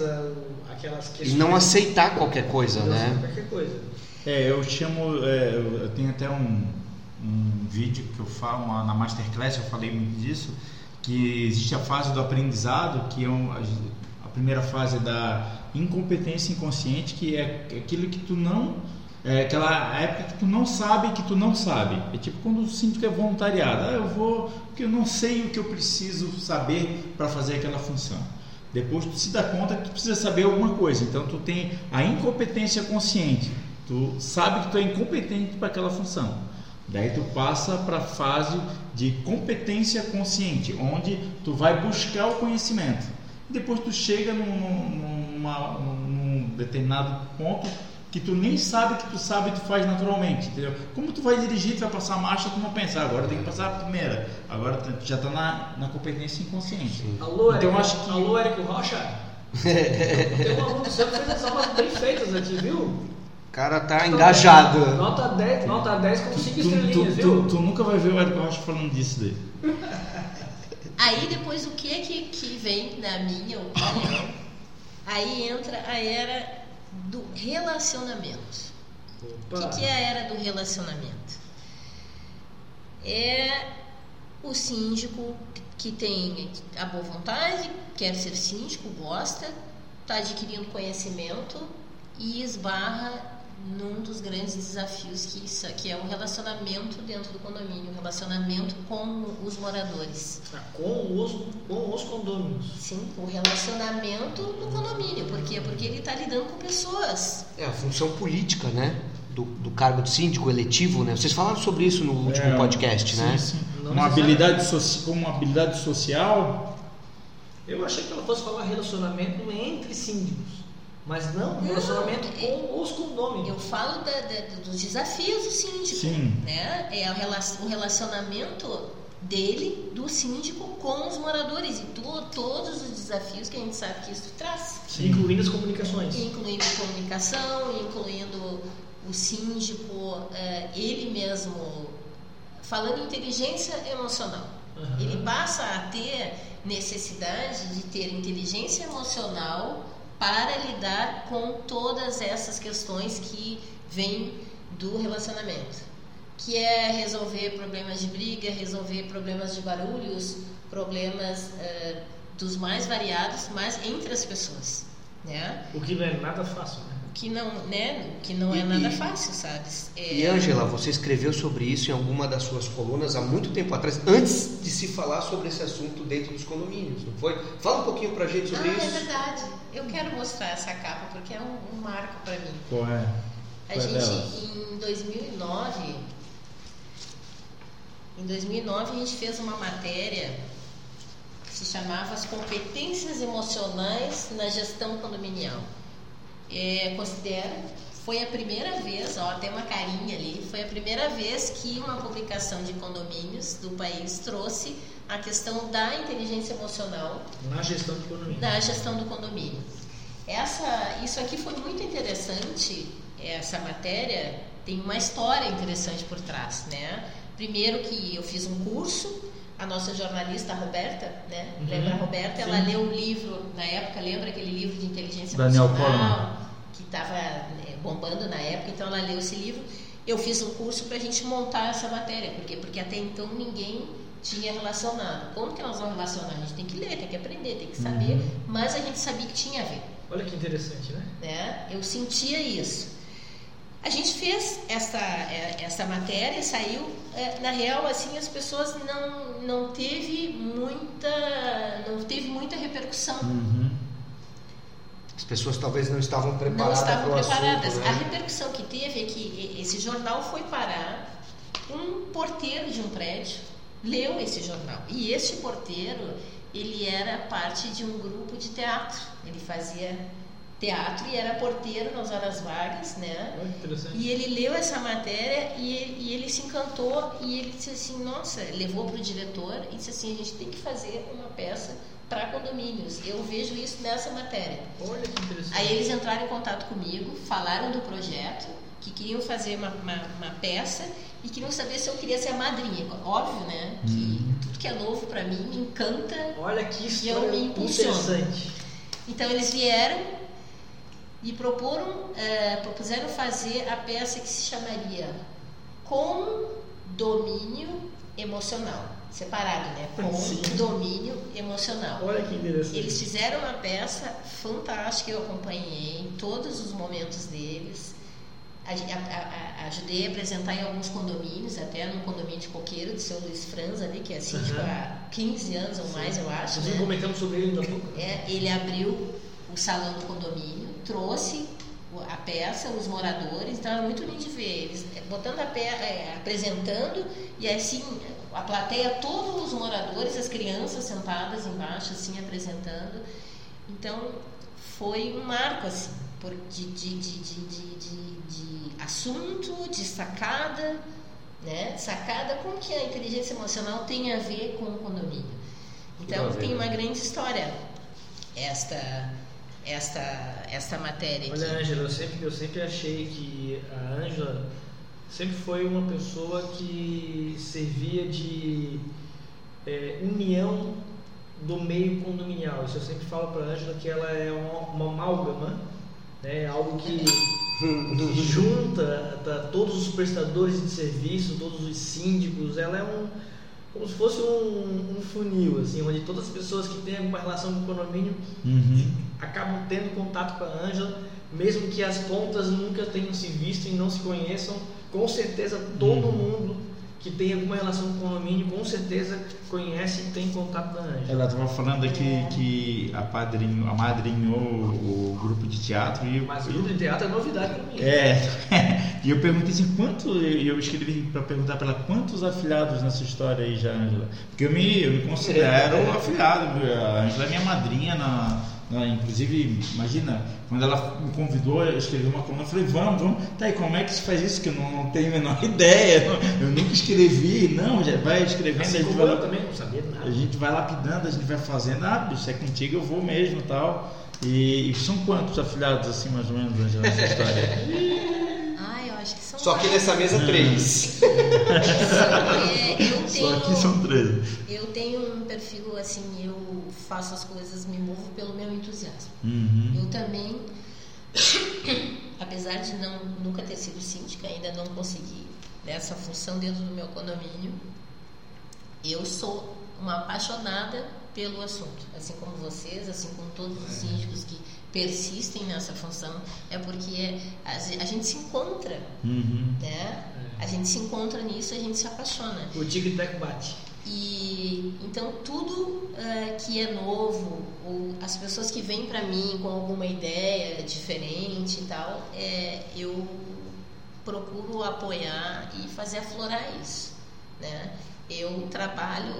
aquelas E questões. não aceitar qualquer coisa, Não né? Qualquer coisa. É, eu chamo, é, eu eu tenho até um, um vídeo que eu falo uma- na Masterclass, eu falei muito disso, que existe a fase do aprendizado, que é um, a, a primeira fase da incompetência inconsciente, que é aquilo que tu não, é aquela época que tu não sabe que tu não sabe. É tipo quando o síndico é voluntariado, ah, eu vou, porque eu não sei o que eu preciso saber para fazer aquela função. Depois tu se dá conta que tu precisa saber alguma coisa. Então tu tem a incompetência consciente. Tu sabe que tu é incompetente para aquela função. Daí tu passa para a fase de competência consciente, onde tu vai buscar o conhecimento. Depois tu chega num, num- numa- num determinado ponto que tu nem sabe que tu sabe tu faz naturalmente, entendeu? Como tu vai dirigir, tu vai passar a marcha, tu não pensa, "Ah, agora tem que passar a primeira. Agora tu já está na, na competência inconsciente. Alô, Então, Érico, acho que- Alô, Érico Rocha? <laughs> Tem um aluno que sempre fez as aulas bem feitas aqui, viu? O cara tá engajado. Nota 10, nota 10 com 5 Tu, estrelinhas, tu, viu? tu, tu nunca vai ver o Érico Rocha falando disso daí. Aí depois o que é que, que vem, na minha opinião, <laughs> aí entra a era do relacionamento. O Opa. que, que é a era do relacionamento? É o síndico que tem a boa vontade, quer ser síndico, gosta, está adquirindo conhecimento e esbarra num dos grandes desafios que, isso, que é o relacionamento dentro do condomínio, o relacionamento com os moradores. Ah, Com os, com os condôminos. Sim, o relacionamento no condomínio. Por quê? Porque ele está lidando com pessoas. É a função política, né? Do, do cargo de síndico eletivo, né? Vocês falaram sobre isso no último É, podcast, sim, né? sim. Não uma habilidade, como uma habilidade social? Eu achei que ela fosse falar relacionamento entre síndicos, mas não relacionamento com os condôminos. Eu falo da- da- dos desafios do síndico. Sim. Né? É o rela- o relacionamento dele, do síndico, com os moradores e to- todos os desafios que a gente sabe que isso traz. Incluindo as comunicações. Incluindo comunicação, incluindo o síndico, eh, ele mesmo, falando em inteligência emocional. Aham. Ele passa a ter necessidade de ter inteligência emocional para lidar com todas essas questões que vêm do relacionamento, que é resolver problemas de briga, resolver problemas de barulhos, problemas eh, dos mais variados, mas entre as pessoas, né? O que não é nada fácil, né? Que não, né? Que não é E- nada fácil, sabes? É- E Ângela, você escreveu sobre isso em alguma das suas colunas há muito tempo atrás, antes de se falar sobre esse assunto dentro dos condomínios, não foi? Fala um pouquinho pra gente sobre Ah, é isso. verdade. Eu quero mostrar essa capa porque é um, um marco para mim. Qual é? A Qual é gente, delas? em 2009, em 2009 a gente fez uma matéria que se chamava As Competências Emocionais na Gestão Condominial. É, considero, foi a primeira vez, ó, tem uma carinha ali, foi a primeira vez que uma publicação de condomínios do país trouxe a questão da inteligência emocional Na gestão de economia. da gestão do condomínio. Essa, isso aqui foi muito interessante, essa matéria tem uma história interessante por trás, né? Primeiro que eu fiz um curso, a nossa jornalista a Roberta, né? Uhum, Lembra a Roberta? Ela sim. leu o livro, na época, lembra aquele livro de inteligência Daniel emocional? Que estava bombando na época, então ela leu esse livro. Eu fiz um curso para a gente montar essa matéria, por quê? Porque até então ninguém tinha relacionado. Como que nós vamos relacionar? A gente tem que ler, tem que aprender, tem que saber, Uhum. mas a gente sabia que tinha a ver, Olha que interessante, né? né? Eu sentia isso. A gente fez essa, é, essa matéria, saiu, é, na real, assim, as pessoas não, não teve muita, não teve muita repercussão. Uhum. As pessoas talvez não estavam não preparadas estavam para o preparadas. assunto, A né? repercussão que teve é que esse jornal foi parar um porteiro de um prédio leu esse jornal e este porteiro ele era parte de um grupo de teatro. Ele fazia teatro e era porteiro nas horas vagas, né? Interessante. E ele leu essa matéria e ele, e ele se encantou e ele disse assim, nossa, levou para o diretor e disse assim, a gente tem que fazer uma peça para condomínios. Eu vejo isso nessa matéria. Olha que interessante. Aí eles entraram em contato comigo, falaram do projeto, que queriam fazer uma, uma, uma peça e queriam saber se eu queria ser a madrinha. Óbvio, né? Que tudo que é novo para mim me encanta. Olha que eu história me impulsiono. interessante. Então eles vieram e proporam, eh, propuseram fazer a peça que se chamaria Condomínio Emocional. Separado, né? Sim. Condomínio Emocional. Olha que interessante. Eles fizeram uma peça fantástica, eu acompanhei em todos os momentos deles. A- a- a- ajudei a apresentar em alguns condomínios, até num condomínio de coqueiro de São Luís Franz ali, que é assim, Aham. tipo, há 15 anos ou mais, eu acho. Nós né? comentamos sobre ele ainda pouco. É, ele abriu o salão do condomínio, trouxe a peça, os moradores, então era muito lindo de ver eles é, botando a peça, apresentando e assim a plateia, todos os moradores, as crianças sentadas embaixo assim apresentando. Então foi um marco assim, por, de, de, de, de, de, de- de assunto, de sacada, né? Sacada com que a inteligência emocional tem a ver com o condomínio. Então tem né? uma grande história esta esta esta matéria Olha, aqui. Ângela, eu sempre, eu sempre achei que a Ângela sempre foi uma pessoa que servia de é, união do meio condominial. Isso eu sempre falo para a Ângela que ela é uma, uma amálgama, né? algo que, que <laughs> junta tá, todos os prestadores de serviço, todos os síndicos. Ela é um como se fosse um, um funil, assim, onde todas as pessoas que têm alguma relação com o condomínio Uhum. acabam tendo contato com a Ângela, mesmo que as pontas nunca tenham se visto e não se conheçam, com certeza todo Uhum. mundo que tem alguma relação com o condomínio, com certeza conhece e tem contato da Ângela. Ela estava falando aqui que a padrinho, a madrinhou o grupo de teatro e Mas o grupo de teatro é novidade para mim. É, <laughs> e eu perguntei assim, quanto, eu escrevi para perguntar para ela quantos afiliados nessa história aí já, Ângela? Porque eu me, eu me considero afiliado, a Ângela é minha madrinha na, na, inclusive, imagina, quando ela me convidou, eu escrevi uma coluna, eu falei, vamos, vamos, tá aí, como é que se faz isso? Que eu não, não tenho a menor <laughs> ideia, eu nunca escrevi, não, já vai escrevendo, Assim a gente vai, eu também não sabia nada. a gente vai lapidando, a gente vai fazendo, ah, bicho, é contigo, eu vou mesmo tal. E, e são quantos afiliados, assim, mais ou menos, Ângela, nessa história? Ah, eu acho que são Só que nessa mesa, três. <laughs> É, eu tenho, Só aqui são três. eu tenho um perfil assim, eu faço as coisas, me movo pelo meu entusiasmo. Uhum. Eu também, <coughs> apesar de não, nunca ter sido síndica, ainda não consegui essa função dentro do meu condomínio, eu sou uma apaixonada pelo assunto, assim como vocês, assim como todos os síndicos que persistem nessa função, é porque a, ge- a gente se encontra, Uhum. né? A gente se encontra nisso, a gente se apaixona. O tic tac bate. E então tudo eh, que é novo, ou as pessoas que vêm para mim com alguma ideia diferente e tal, é, eu procuro apoiar e fazer aflorar isso, né? Eu trabalho,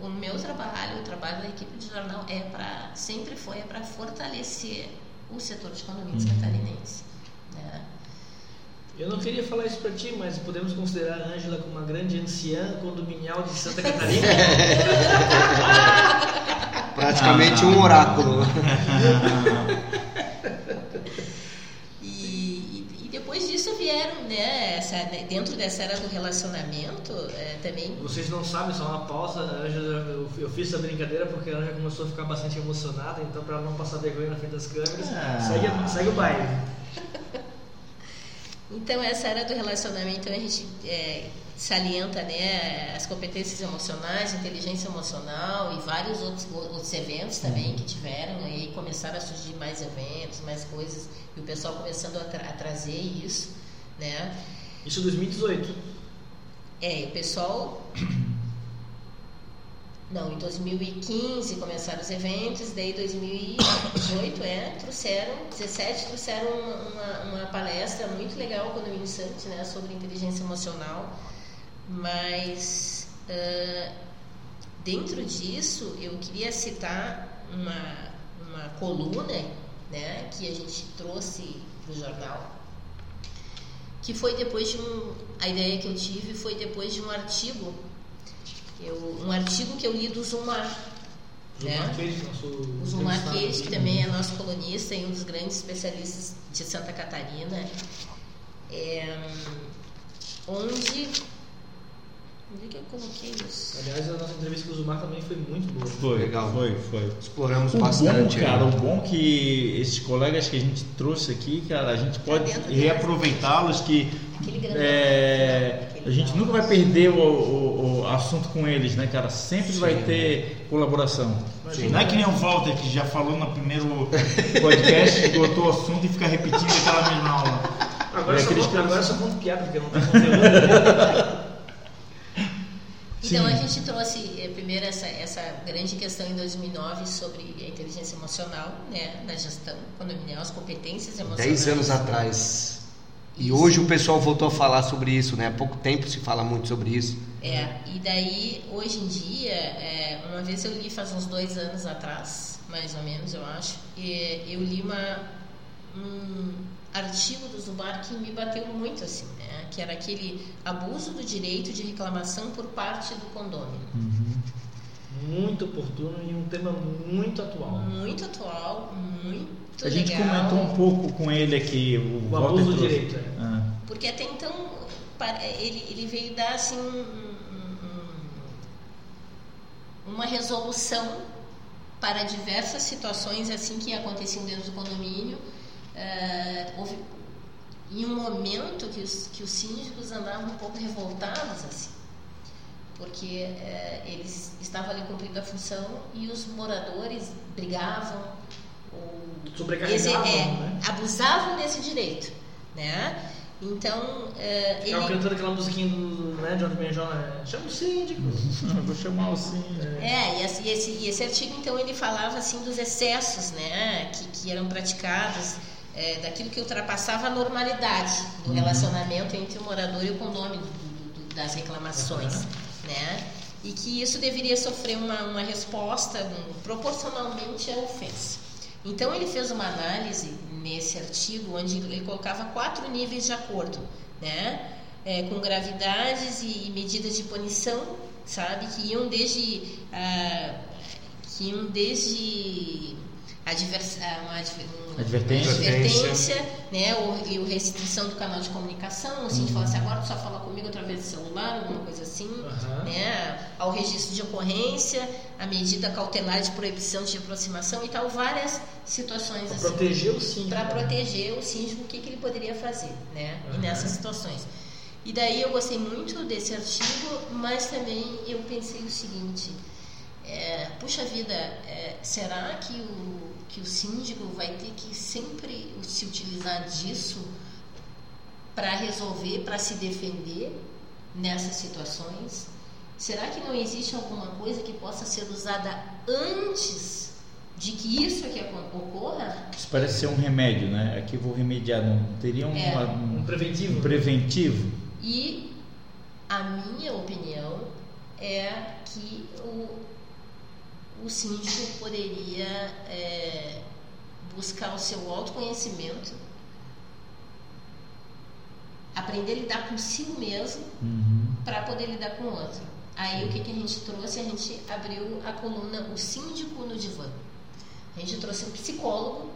o meu trabalho, o trabalho da equipe de jornal é para sempre foi é para fortalecer o setor de condomínios Uhum. catarinense, né? Eu não queria falar isso para ti, mas podemos considerar a Ângela como uma grande anciã condominial de Santa Catarina? <laughs> Praticamente um oráculo. <laughs> E, e- e depois disso vieram, né, essa, né, dentro dessa era do relacionamento, é, também Vocês não sabem, só uma pausa. Eu, eu fiz essa brincadeira porque a Ângela começou a ficar bastante emocionada, então para não passar vergonha na frente das câmeras, Ah. segue, segue o baile. <laughs> Então, essa área do relacionamento a gente é, salienta né, as competências emocionais, inteligência emocional e vários outros, outros eventos também que tiveram. E aí começaram a surgir mais eventos, mais coisas, e o pessoal começando a, tra- a trazer isso. Né? Isso em 2018. É, e o pessoal. <coughs> Não, em 2015 começaram os eventos, daí 2018 é, trouxeram, 17 trouxeram uma, uma, palestra muito legal com o Condomínio Santos, né, sobre inteligência emocional, mas ah, dentro disso eu queria citar uma, uma coluna né, que a gente trouxe para o jornal, que foi depois de um. A ideia que eu tive foi depois de um artigo, eu, um artigo que eu li do Zumar. Né? O Zumar. Queijo, que também é nosso colunista e um dos grandes especialistas de Santa Catarina, é, onde. Onde que eu coloquei isso? Aliás, a nossa entrevista com o Zumar também foi muito boa. Foi, Legal. foi, foi. Exploramos O bastante. bom, cara, né? o bom que esses colegas que a gente trouxe aqui, cara, a gente pode dentro deles. reaproveitá-los que é, a gente nunca vai perder o, o- o assunto com eles, né, cara? Sempre vai ter colaboração. Sim. Não é que nem o Walter que já falou no primeiro podcast, esgotou o assunto e fica repetindo aquela mesma aula. Agora, É só, agora só conto piada, porque não tem conteúdo. <laughs> Então Sim. a gente trouxe eh, primeiro essa, essa grande questão em 2009 sobre a inteligência emocional, né, na gestão condominial, as competências emocionais. Dez anos atrás. E hoje o pessoal voltou a falar sobre isso, né? Há pouco tempo se fala muito sobre isso. É, e daí, hoje em dia, é, uma vez eu li faz uns dois anos atrás, mais ou menos, eu acho, e eu li uma, um artigo do Zubar que me bateu muito, assim, né? Que era aquele abuso do direito de reclamação por parte do condômino. muito oportuno e um tema muito atual. Muito atual, muito A gente legal. comentou um pouco com ele aqui, o, O abuso do direito. é. Ah. Porque até então ele, ele veio dar assim um- um- uma resolução para diversas situações assim que aconteciam dentro do condomínio. Eh, houve em um momento que os, que os síndicos andavam um pouco revoltados assim, porque eh, eles estavam ali cumprindo a função e os moradores brigavam ou Sobrecarregavam, é, né? abusavam desse direito, né? Então, é, ele... Cantando aquela musiquinha do né, Jorge Benjol, né? chama o síndico. <laughs> Vou chamar o síndico. É, e esse, esse, e esse artigo, então, ele falava, assim, dos excessos, né, que, que eram praticados, é, daquilo que ultrapassava a normalidade do uhum. relacionamento entre o morador e o condomínio, do, do, das reclamações, uhum. né? E que isso deveria sofrer uma, uma resposta um, proporcionalmente à ofensa. Então, ele fez uma análise nesse artigo onde ele colocava quatro níveis de acordo, né? É, com gravidades e, medidas de punição, sabe? Que iam desde, ah, que iam desde advers, ah, uma, advertência, advertência né? Ou, e o restrição do canal de comunicação, assim, uhum. fala assim, agora tu só fala comigo através do celular, alguma coisa assim, uhum. né? Ao registro de ocorrência, a medida cautelar de proibição de aproximação e tal, várias situações pra assim. proteger o síndico. Para proteger o síndico, o que, que ele poderia fazer, né? Uhum. E nessas situações. E daí eu gostei muito desse artigo, mas também eu pensei o seguinte, é, puxa vida, é, será que o, que o síndico vai ter que sempre se utilizar disso para resolver, para se defender nessas situações? Será que não existe alguma coisa que possa ser usada antes de que isso aqui ocorra? Isso parece ser um remédio, né? Aqui vou remediar, não teria um, é, um, um preventivo? Um preventivo. E a minha opinião é que o o síndico poderia é, buscar o seu autoconhecimento, aprender a lidar consigo mesmo uhum. para poder lidar com o outro. Aí o que, que a gente trouxe? A gente abriu a coluna O Síndico no Divã. A gente trouxe um psicólogo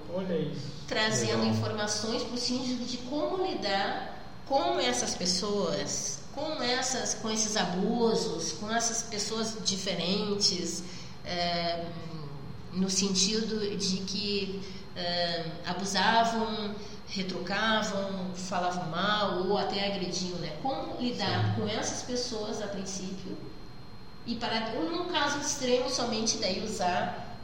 trazendo Legal. informações para o síndico de como lidar com essas pessoas, com essas, com esses abusos, com essas pessoas diferentes, é, no sentido de que é, abusavam, retrucavam, falavam mal ou até agrediam, né? Como lidar Sim. com essas pessoas a princípio e para, ou num caso extremo, somente daí usar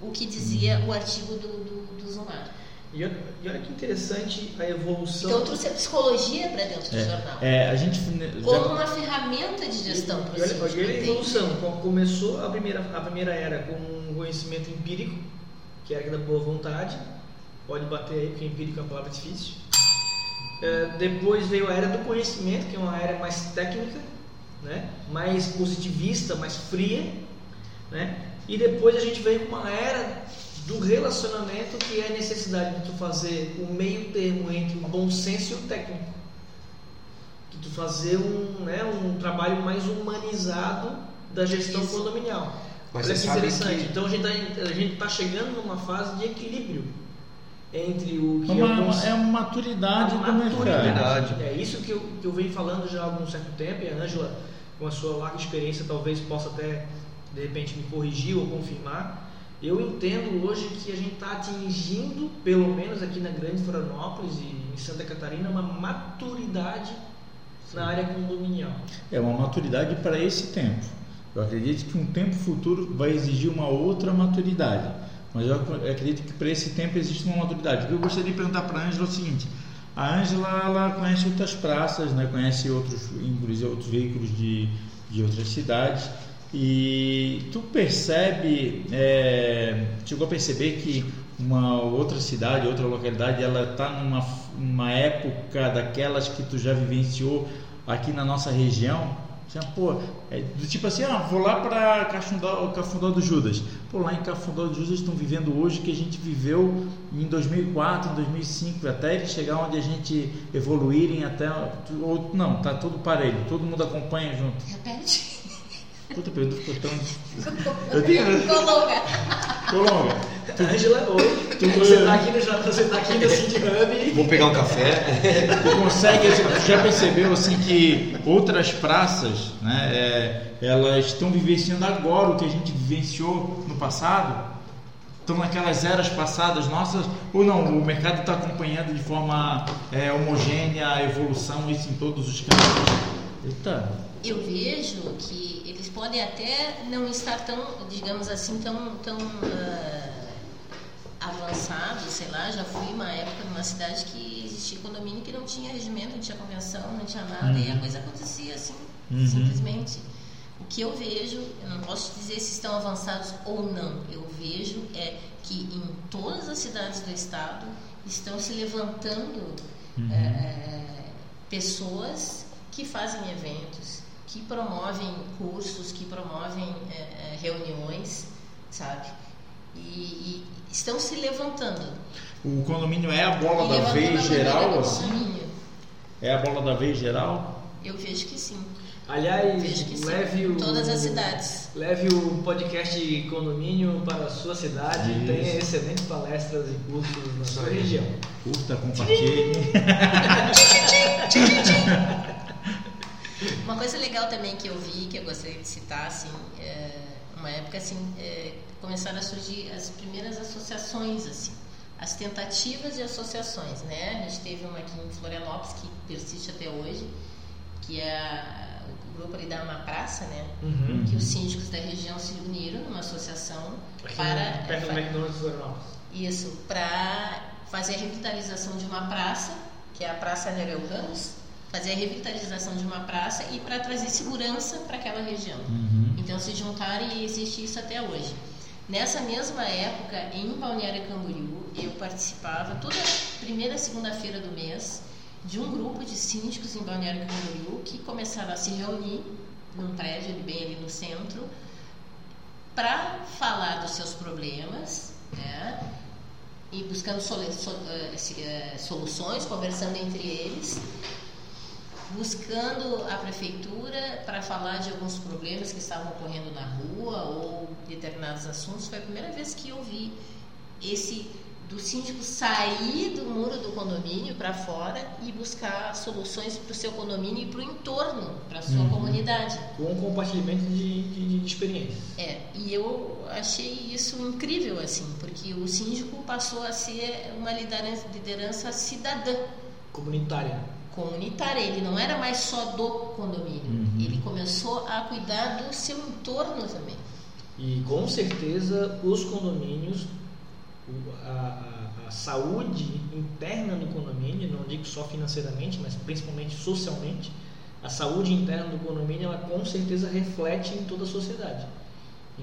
o que dizia uhum. o artigo do, do, do Zumar. E olha, e olha, que interessante a evolução. Então trouxe a psicologia para dentro do é, jornal. É, a gente como uma ferramenta de gestão para o olha, olha a evolução. Começou a primeira, a primeira era com um conhecimento empírico, que era da boa vontade. Pode bater aí, porque empírico é uma palavra difícil. É, depois veio a era do conhecimento, que é uma era mais técnica, né? mais positivista, mais fria. Né? E depois a gente veio com uma era do relacionamento que é a necessidade de tu fazer o meio termo entre o bom senso e o técnico. De tu fazer um, né, um trabalho mais humanizado da gestão Isso. condominial. Mas Olha que interessante. Que... Então a gente está tá chegando numa fase de equilíbrio entre o que uma, é, bom... é uma maturidade uma do maturidade. mercado. É isso que eu, que eu venho falando já há algum certo tempo e a Ângela, com a sua larga experiência, talvez possa até de repente me corrigir ou confirmar eu entendo hoje que a gente está atingindo, pelo menos aqui na Grande Florianópolis e em Santa Catarina, uma maturidade na área condominial. É uma maturidade para esse tempo. Eu acredito que um tempo futuro vai exigir uma outra maturidade. Mas eu acredito que para esse tempo existe uma maturidade. Eu gostaria de perguntar para a Ângela o seguinte: a Ângela ela conhece outras praças, né? conhece outros, inclusive outros veículos de, de outras cidades. E tu percebe, é, chegou a perceber que uma outra cidade, outra localidade, ela está numa uma época daquelas que tu já vivenciou aqui na nossa região? Assim, pô, é, tipo assim, ah, vou lá para Cafundó, Cafundó do Judas. Pô, lá em Cafundó do Judas estão vivendo hoje que a gente viveu em 2004, em 2005, até eles chegar onde a gente evoluírem até. Ou, não, tá tudo parelho, todo mundo acompanha junto. Repete. Puta, Pedro ficou tão. <laughs> Eu tenho. Colonga. Colonga. Ângela, oi. Tu, você tá aqui no, você tá aqui no City Hub. Vou pegar um café. Tu consegue, tu já percebeu assim que outras praças, né, é, elas estão vivenciando agora o que a gente vivenciou no passado? Estão naquelas eras passadas nossas, ou não, o mercado está acompanhando de forma é, homogênea a evolução, isso em todos os campos. Eita eu vejo que podem até não estar tão, digamos assim, tão, tão uh, avançados, sei lá, já fui uma época numa cidade que existia condomínio que não tinha regimento, não tinha convenção, não tinha nada, e a Uhum. coisa acontecia assim, Uhum. simplesmente. O que eu vejo, eu não posso dizer se estão avançados ou não, eu vejo é que em todas as cidades do estado estão se levantando Uhum. é, pessoas que fazem eventos, que promovem cursos, que promovem é, é, reuniões, sabe? E, e estão se levantando. O condomínio é a bola E da vez geral, assim? É a bola da vez geral? Eu vejo que sim. Aliás, leve o. Todas as cidades. Leve o podcast Condomínio para a sua cidade. Isso. Tem excelentes palestras e cursos na sua região. Curta, compartilhe. Uma coisa legal também que eu vi, que eu gostaria de citar, assim, é, uma época assim, é, começaram a surgir as primeiras associações, assim, as tentativas de associações, né? A gente teve uma aqui em Florianópolis que persiste até hoje, que é a- o grupo ali da Uma Praça, né? Uhum. Que os síndicos da região se uniram numa associação Aqui para perto do McDonald's de Florianópolis. isso, para fazer a revitalização de uma praça, que é a Praça Nereu Ramos, fazer a revitalização de uma praça e para trazer segurança para aquela região. Uhum. Então se juntaram e existe isso até hoje. Nessa mesma época, em Balneário Camboriú, eu participava toda primeira segunda-feira do mês de um grupo de síndicos em Balneário Camboriú que começaram a se reunir num prédio ali, bem ali no centro para falar dos seus problemas, né? E buscando eh, eh, soluções, conversando entre eles, buscando a prefeitura para falar de alguns problemas que estavam ocorrendo na rua ou determinados assuntos. Foi a primeira vez que eu vi esse do síndico sair do muro do condomínio para fora e buscar soluções para o seu condomínio e para o entorno, para a sua Uhum. comunidade. Com compartilhamento de, de, de experiências. É, e eu achei isso incrível, assim, porque o síndico passou a ser uma liderança, liderança cidadã, Comunitária. Comunitária. Ele não era mais só do condomínio, Uhum. ele começou a cuidar do seu entorno também. E com certeza os condomínios, a, a- a saúde interna do condomínio, não digo só financeiramente, mas principalmente socialmente, a saúde interna do condomínio, ela com certeza reflete em toda a sociedade.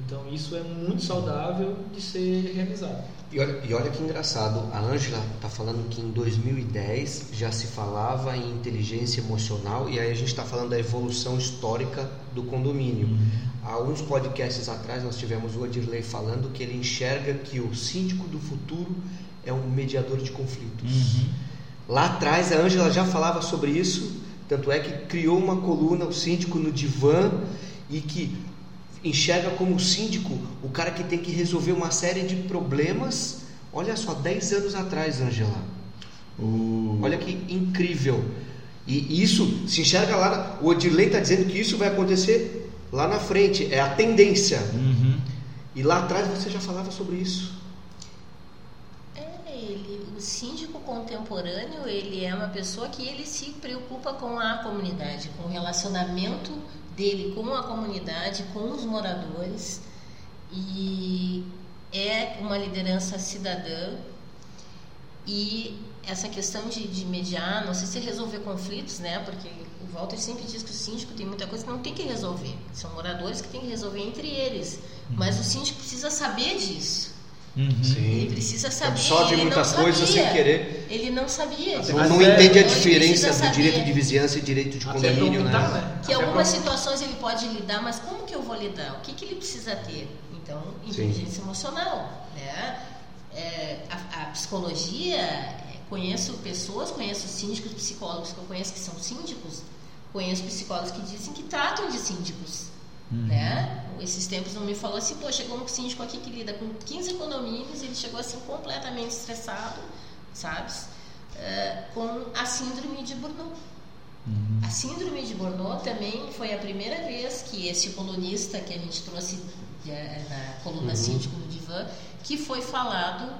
Então isso é muito saudável de ser realizado. E olha, e olha que engraçado, a Ângela está falando que em 2010 já se falava em inteligência emocional e aí a gente está falando da evolução histórica do condomínio. Há uns podcasts atrás nós tivemos o Adirley falando que ele enxerga que o síndico do futuro é um mediador de conflitos. Uhum. Lá atrás a Ângela já falava sobre isso, tanto é que criou uma coluna, o síndico no divã, e que enxerga como o síndico o cara que tem que resolver uma série de problemas. Olha só, 10 anos atrás, Ângela. O... Olha que incrível. E isso se enxerga lá. O Odilei está dizendo que isso vai acontecer lá na frente, é a tendência. Uhum. E lá atrás você já falava sobre isso. É, ele, o síndico contemporâneo, ele é uma pessoa que ele se preocupa com a comunidade, com o relacionamento dele com a comunidade, com os moradores e é uma liderança cidadã e essa questão de, de mediar, não sei se resolver conflitos, né? Porque o Walter sempre diz que o síndico tem muita coisa que não tem que resolver. São moradores que têm que resolver entre eles. Mas o síndico precisa saber disso. Uhum. Ele precisa saber. Absorve ele muita não coisa sabia. sem querer. Ele não sabia. Até Não, Mas não é- entende a ele diferença do direito de vizinhança e direito de condomínio, né? né? Que Até algumas pra- situações ele pode lidar, mas como que eu vou lidar? O que, que ele precisa ter? Então, inteligência emocional. Né? É, a, a psicologia, é, conheço pessoas, conheço síndicos, psicólogos que eu conheço que são síndicos, conheço psicólogos que dizem que tratam de síndicos. Né? Esses tempos não me falou assim, pô, chegou um síndico aqui que lida com 15 condomínios, ele chegou assim completamente estressado, sabes? É, com a síndrome de Burnout. A síndrome de Burnout também foi a primeira vez que esse colunista que a gente trouxe eh, na coluna síndico do Divã, que foi falado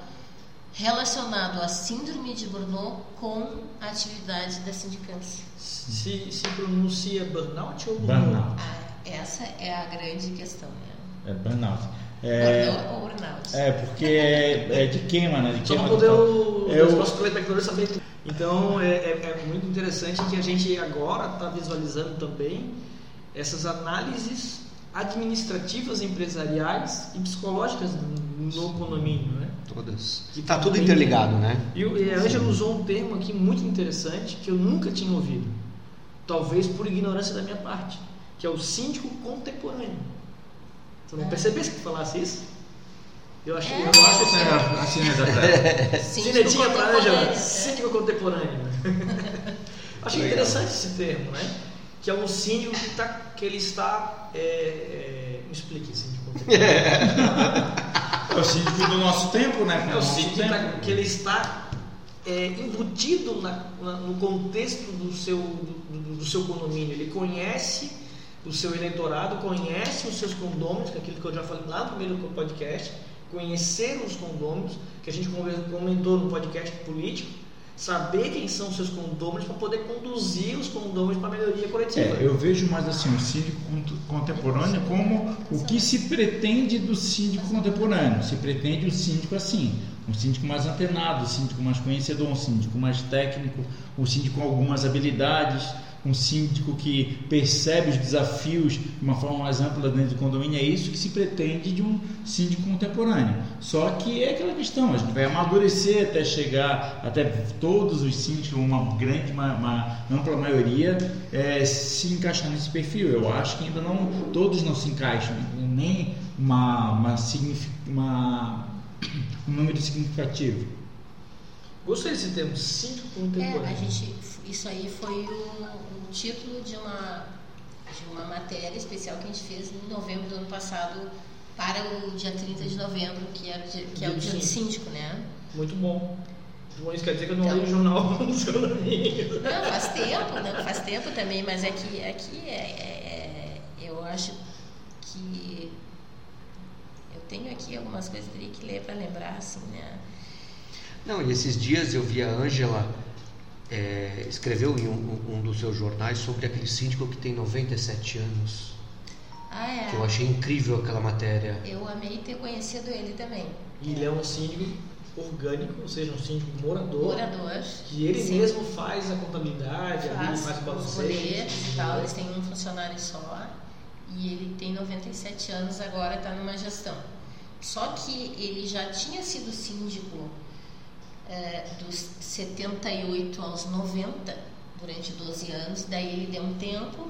relacionado à síndrome de Burnout com a atividade da sindicância. Se, se pronuncia burnout ou burnout? Burnout. Ah, essa é a grande questão, né? É burnout. É, Urnaus? é porque é, é de queima, né? De Só queima para poder o, É os o- nossos telespectadores saberem tudo. Então é, é- é muito interessante que a gente agora está visualizando também essas análises administrativas, empresariais e psicológicas no condomínio, né? Todas. Que Tá tudo interligado, né? E, o- e a Ângela usou um termo aqui muito interessante que eu nunca tinha ouvido, talvez por ignorância da minha parte, que é o síndico contemporâneo. Você não percebesse que falasse isso? Eu achei, É. eu acho assim, É, assim é da terra. <laughs> Cinetinha para Ângela, síndico contemporâneo. <laughs> Achei Legal. interessante esse termo, né? Que é um síndico que, tá, que ele está. É, é, me explique, síndico contemporâneo. <laughs> É o síndico do nosso tempo, né? É o síndico que, tempo. tá- que ele está é, embutido na- na- no contexto do seu, do, do seu condomínio. Ele conhece o seu eleitorado, conhece os seus condôminos, que é aquilo que eu já falei lá no primeiro podcast, conhecer os condôminos, que a gente comentou no podcast político, saber quem são os seus condôminos para poder conduzir os condôminos para a melhoria coletiva. É, eu vejo mais assim o síndico cont- contemporâneo como o que se pretende do síndico contemporâneo. Se pretende o síndico assim, um síndico mais antenado, um síndico mais conhecedor, um síndico mais técnico, um síndico com algumas habilidades, um síndico que percebe os desafios de uma forma mais ampla dentro do condomínio. É isso que se pretende de um síndico contemporâneo. Só que é aquela questão, a gente vai amadurecer até chegar, até todos os síndicos, uma grande, uma, uma ampla maioria, é, se encaixar nesse perfil. Eu acho que ainda não, todos não se encaixam, nem uma, uma, uma- um número significativo. Gostei desse termo, síndico É, contemporâneo. a gente, isso aí foi o, o título de uma, de uma matéria especial que a gente fez em novembro do ano passado para o dia 30 de novembro, que é, o dia- que é o Dia do síndico, né? Muito bom. Bom, isso quer dizer que eu não Então- leio o jornal <laughs> dos condomínios. Não, faz tempo, não, faz tempo também, mas aqui, aqui é, é- é- eu acho que eu tenho aqui algumas coisas que teria que ler para lembrar, assim, né? Não, e esses dias eu vi a Ângela é, escreveu em um, um dos seus jornais sobre aquele síndico que tem 97 anos. Ah, é. Que eu achei incrível aquela matéria. Eu amei ter conhecido ele também. E ele é um síndico orgânico, ou seja, um síndico morador. Morador. Que ele Sim. mesmo faz a contabilidade, faz faz boletos e tal, eles têm um funcionário só e ele tem 97 anos agora está numa gestão. Só que ele já tinha sido síndico eh, dos 78 aos 90 durante 12 anos, daí ele deu um tempo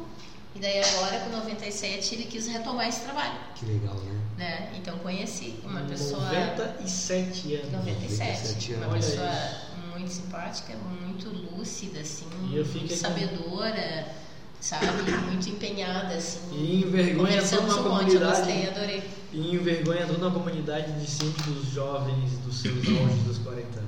e daí agora com 97 ele quis retomar esse trabalho, Que legal, né? né? Então conheci uma pessoa 97 anos. 97, 97 uma anos. pessoa Olha muito simpática, muito lúcida, assim, muito sabedora, sabe? Muito empenhada, assim. E envergonha toda uma um monte, comunidade. gostei, adorei. E envergonha toda uma comunidade de síndicos jovens dos seus auges dos 40 anos.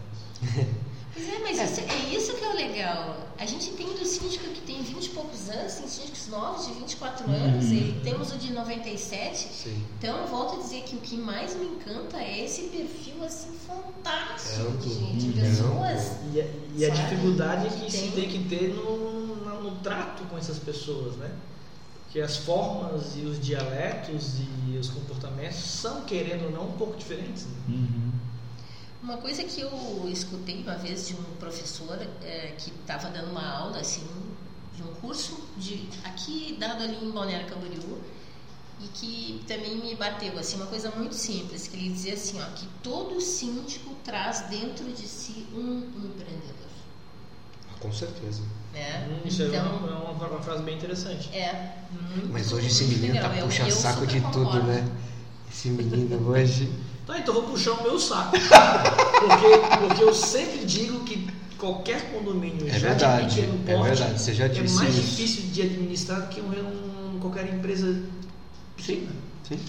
Pois é, mas isso- é isso que é o legal. A gente tem do síndico que tem 20 e poucos anos, tem síndicos novos de 24 anos, Uhum. e temos o de 97. Sim. Então, eu volto a dizer que o que mais me encanta é esse perfil, assim, fantástico É de, amplo. de É pessoas. E a, e a dificuldade que Tem. se tem que ter no, na- no trato com essas pessoas, né? Que as formas e os dialetos e os comportamentos são, querendo ou não, um pouco diferentes. né? Uhum. Uma coisa que eu escutei uma vez de um professor eh, que estava dando uma aula assim de um curso de aqui dado ali em Balneário Camboriú e que também me bateu assim uma coisa muito simples que ele dizia assim ó que todo síndico traz dentro de si um empreendedor Ah, Com certeza. né Hum, Isso é então uma, é uma, uma frase bem interessante. é muito Mas hoje esse menino legal. tá Eu- puxa eu saco super de tudo, concordo. né? Esse menino hoje. Tá, então vou puxar o meu saco. porque, porque eu sempre digo que qualquer condomínio É já verdade, de pequeno é porte verdade, você já é disse mais isso. difícil de administrar do que um, um- qualquer empresa pequena. Sim.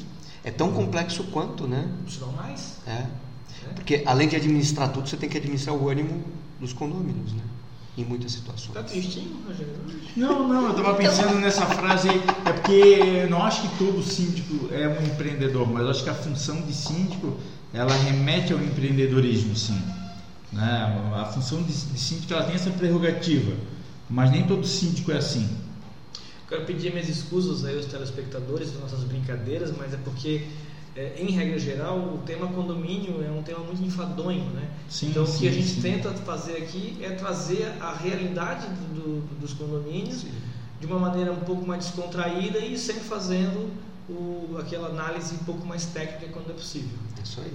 É tão complexo quanto, né? Se não mais. É. né? Porque além de administrar tudo, você tem que administrar o ânimo dos condôminos, né? Em muitas situações. Tá tristinho, Rogério? Não, não, eu estava pensando nessa frase aí, é porque eu não acho que todo síndico é um empreendedor, mas eu acho que a função de síndico, ela remete ao empreendedorismo, sim. Né? A função de, de síndico, ela tem essa prerrogativa, mas nem todo síndico é assim. Quero pedir minhas escusas aí aos telespectadores das nossas brincadeiras, mas é porque é, em regra geral, o tema condomínio é um tema muito enfadonho, né? Sim, então, sim, o que a gente sim. tenta fazer aqui é trazer a realidade do, do, dos condomínios de uma maneira um pouco mais descontraída e sempre fazendo o, aquela análise um pouco mais técnica quando é possível. É isso aí.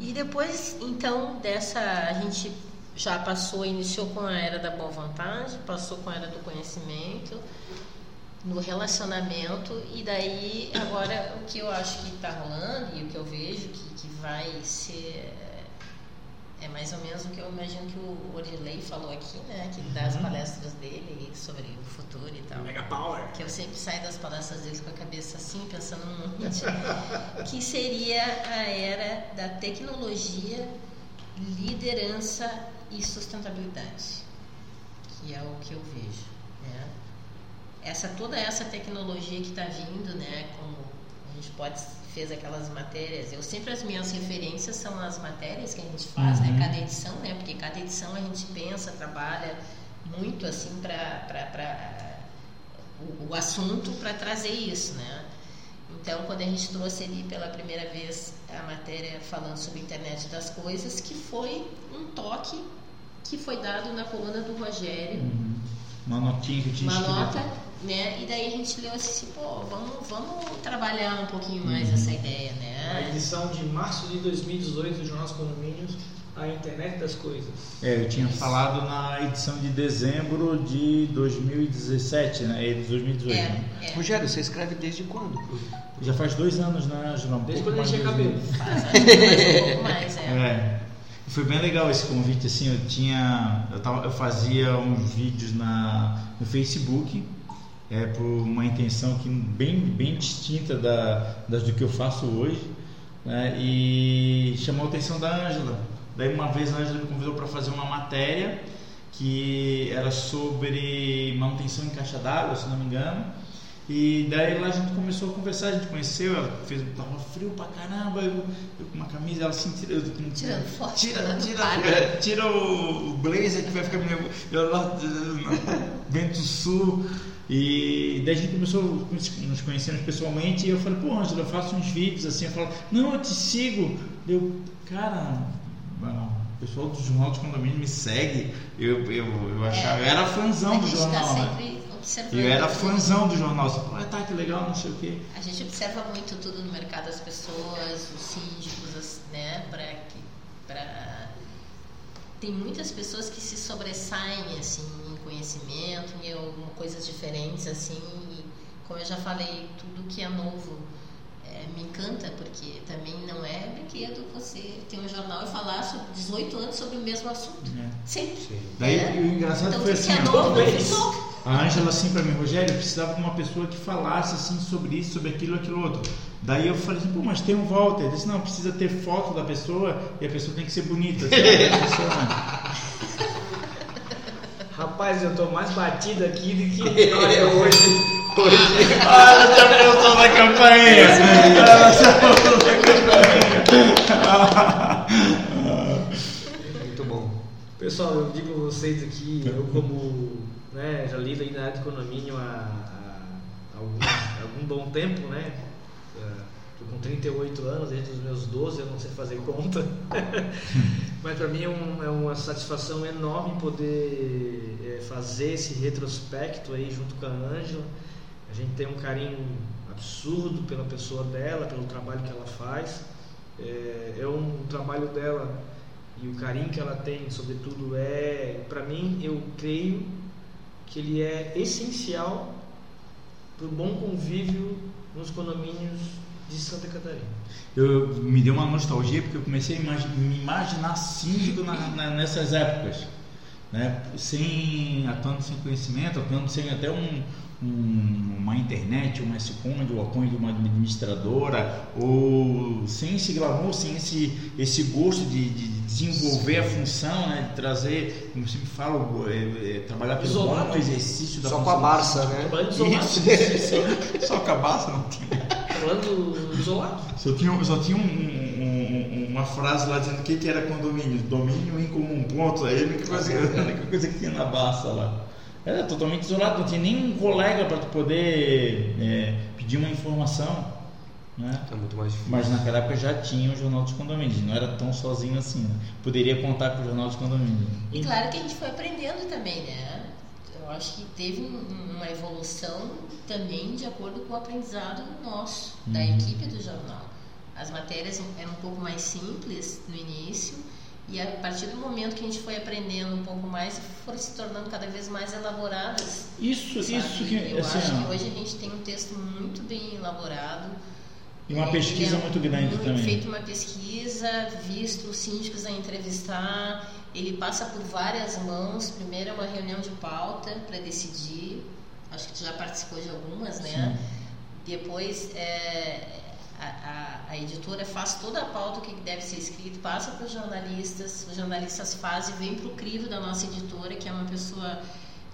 E depois, então, dessa, a gente já passou, iniciou com a era da boa vontade, passou com a era do conhecimento, no relacionamento, e daí agora o que eu acho que está rolando e o que eu vejo que, que vai ser é mais ou menos o que eu imagino que o Orilei falou aqui, né? Que das palestras dele sobre o futuro e tal. Mega Power! Que eu sempre saio das palestras dele com a cabeça assim, pensando num monte. <laughs> que seria a era da tecnologia, liderança e sustentabilidade. Que é o que eu vejo, né? Essa, toda essa tecnologia que está vindo, né? Como a gente pode fez aquelas matérias. Eu sempre as minhas referências são as matérias que a gente faz, Uhum. né? Cada edição, né? Porque cada edição a gente pensa, trabalha muito assim para o, o assunto para trazer isso, né? Então, quando a gente trouxe ali pela primeira vez a matéria falando sobre a internet das coisas, que foi um toque que foi dado na coluna do Rogério, Uhum. Uma notinha que eu tinha uma escrito. nota, né? E daí a gente leu assim, pô, vamos, vamos trabalhar um pouquinho mais Uhum. essa ideia, A né? edição de março de 2018 do Jornal dos Condomínios, a internet das coisas. É, eu tinha falado na edição de dezembro de 2017, né? É de 2018. né? É, é. Rogério, você escreve desde quando? Já faz dois anos, né? Um Desde quando mais tinha cabelo. faz um pouco mais, é. <laughs> É. Foi bem legal esse convite, assim, eu tinha. Eu, tava, eu fazia uns vídeos na, no Facebook, é, por uma intenção que bem, bem distinta da, das do que eu faço hoje, né, e chamou a atenção da Ângela. Daí uma vez a Ângela me convidou para fazer uma matéria que era sobre manutenção em caixa d'água, se não me engano. E daí lá a gente começou a conversar, a gente conheceu, ela fez, tava frio pra caramba, eu, eu com uma camisa, ela assim, tira, eu, Tirando foto, tira, tira, é, tira o, o blazer que vai ficar meio, eu lá, <laughs> vento sul, e daí a gente começou, nos conhecemos pessoalmente, e eu falei, pô Angela, eu faço uns vídeos assim, eu falo, não, eu te sigo, eu, cara, o pessoal do Jornal dos Condomínios me segue, eu, eu, eu achava, eu era fãzão a do gente jornal, está né? Eu era fãzão do jornal. Você falou, ah, tá, que legal, não sei o quê. A gente observa muito tudo no mercado das pessoas, os síndicos, as- né, para que para tem muitas pessoas que se sobressaem assim conhecimento, em algumas coisas diferentes assim, e como eu já falei, tudo que é novo é, me encanta porque também não é brinquedo você ter um jornal e falar sobre 18 anos sobre o mesmo assunto. É. Sempre. Daí É. o engraçado Então, foi assim, que é novo, não a Ângela assim pra mim, Rogério, eu precisava de uma pessoa que falasse assim sobre isso, sobre aquilo, aquilo outro. Daí eu falei assim, pô, mas tem um Walter. Ele disse, não, precisa ter foto da pessoa e a pessoa tem que ser bonita. <laughs> assim, né? Rapaz, eu tô mais batido aqui do que <laughs> hoje. Hoje. Ah, já voltou da campainha! Já voltou da campainha! Muito bom. Pessoal, eu digo a vocês aqui, eu como né, já lido aí na área de condomínio há, há algum, algum bom tempo, né? Estou com 38 anos, desde os meus 12 eu não sei fazer conta. <laughs> Mas para mim é, um- é uma satisfação enorme poder é, fazer esse retrospecto aí junto com a Ângela. A gente tem um carinho absurdo pela pessoa dela, pelo trabalho que ela faz. É, é um trabalho dela e o carinho que ela tem, sobretudo, é, para mim, eu creio que ele é essencial para o bom convívio nos condomínios de Santa Catarina. Eu, me deu uma nostalgia porque eu comecei a imagi- me imaginar síndico na- na- nessas épocas. Né? Sem, atuando sem conhecimento, atuando sem até um, um- uma internet, uma SCOM, o apoio de uma administradora, ou sem esse glamour, sem esse, esse gosto de, de desenvolver a função, né? de trazer, como sempre falo, é, é, trabalhar pelo Isolado. bom exercício da Só com função. a Barça, né? Isso, <laughs> só com a Barça não Trabalhando isolado. Só tinha, só tinha um- um- um- uma frase lá dizendo o que, que era condomínio. Domínio em comum, ponto. Aí a única coisa, a única coisa que tinha na Barça lá. Era totalmente isolado, não tinha nem um colega para tu poder é, pedir uma informação. Né? É muito mais difícil. Mas naquela época já tinha o Jornal dos Condomínios, não era tão sozinho assim. Né? Poderia contar com o Jornal dos Condomínios. E claro que a gente foi aprendendo também, né? Eu acho que teve um- uma evolução também de acordo com o aprendizado nosso, da Uhum. equipe do jornal. As matérias eram um pouco mais simples no início e a partir do momento que a gente foi aprendendo um pouco mais, foram se tornando cada vez mais elaboradas. Isso, sabe? isso que. Eu assim, acho que hoje a gente tem um texto muito bem elaborado. E uma É, pesquisa é muito grande muito também. Feito uma pesquisa, visto os síndicos a entrevistar, ele passa por várias mãos. Primeiro é uma reunião de pauta para decidir. Acho que tu já participou de algumas, né? Depois é, a, a- a editora faz toda a pauta que deve ser escrito, passa para os jornalistas, os jornalistas fazem, vem para o crivo da nossa editora, que é uma pessoa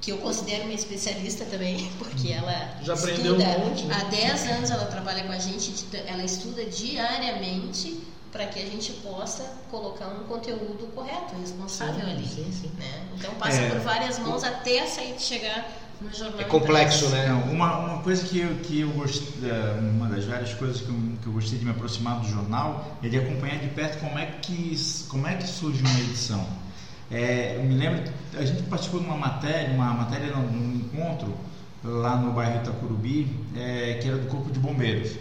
que eu considero uma especialista também, <laughs> porque ela Já aprendeu estuda, um monte, né? há 10 anos ela trabalha com a gente, ela estuda diariamente para que a gente possa colocar um conteúdo correto, responsável ali. Sim, sim. Né? Então passa É. por várias mãos até sair chegar no jornal. É complexo, né? Não, uma, uma coisa que eu, que eu gostei, uma das várias coisas que eu, que eu gostei de me aproximar do jornal é de acompanhar de perto como é que, como é que surge uma edição. É, eu me lembro, a gente participou de uma matéria, uma matéria não, num encontro lá no bairro Itacurubi, é, que era do Corpo de Bombeiros.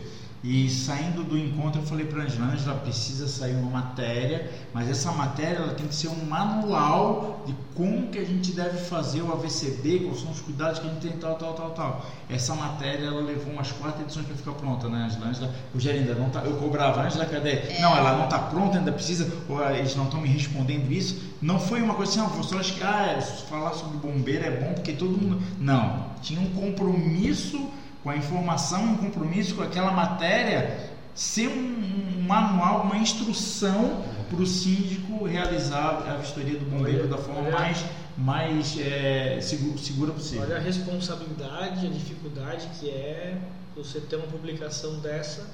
E saindo do encontro eu falei para a Angela, precisa sair uma matéria, mas essa matéria ela tem que ser um manual de como que a gente deve fazer o AVCD, quais são os cuidados que a gente tem, tal, tal, tal, tal. Essa matéria ela levou umas quatro edições para ficar pronta, né, Angela? Angela o Gerinda não tá, eu cobrava, Angela, cadê? Não, ela não está pronta, ainda precisa, ou ah, eles não estão me respondendo isso. Não foi uma coisa assim, não, professor, acho que ah, falar sobre bombeiro é bom porque todo mundo. Não, tinha um compromisso com a informação, um compromisso com aquela matéria, ser um, um manual, uma instrução para o síndico realizar a vistoria do bombeiro Olha, da forma olha. mais, mais é, segura, segura possível. Olha a responsabilidade, a dificuldade que é você ter uma publicação dessa,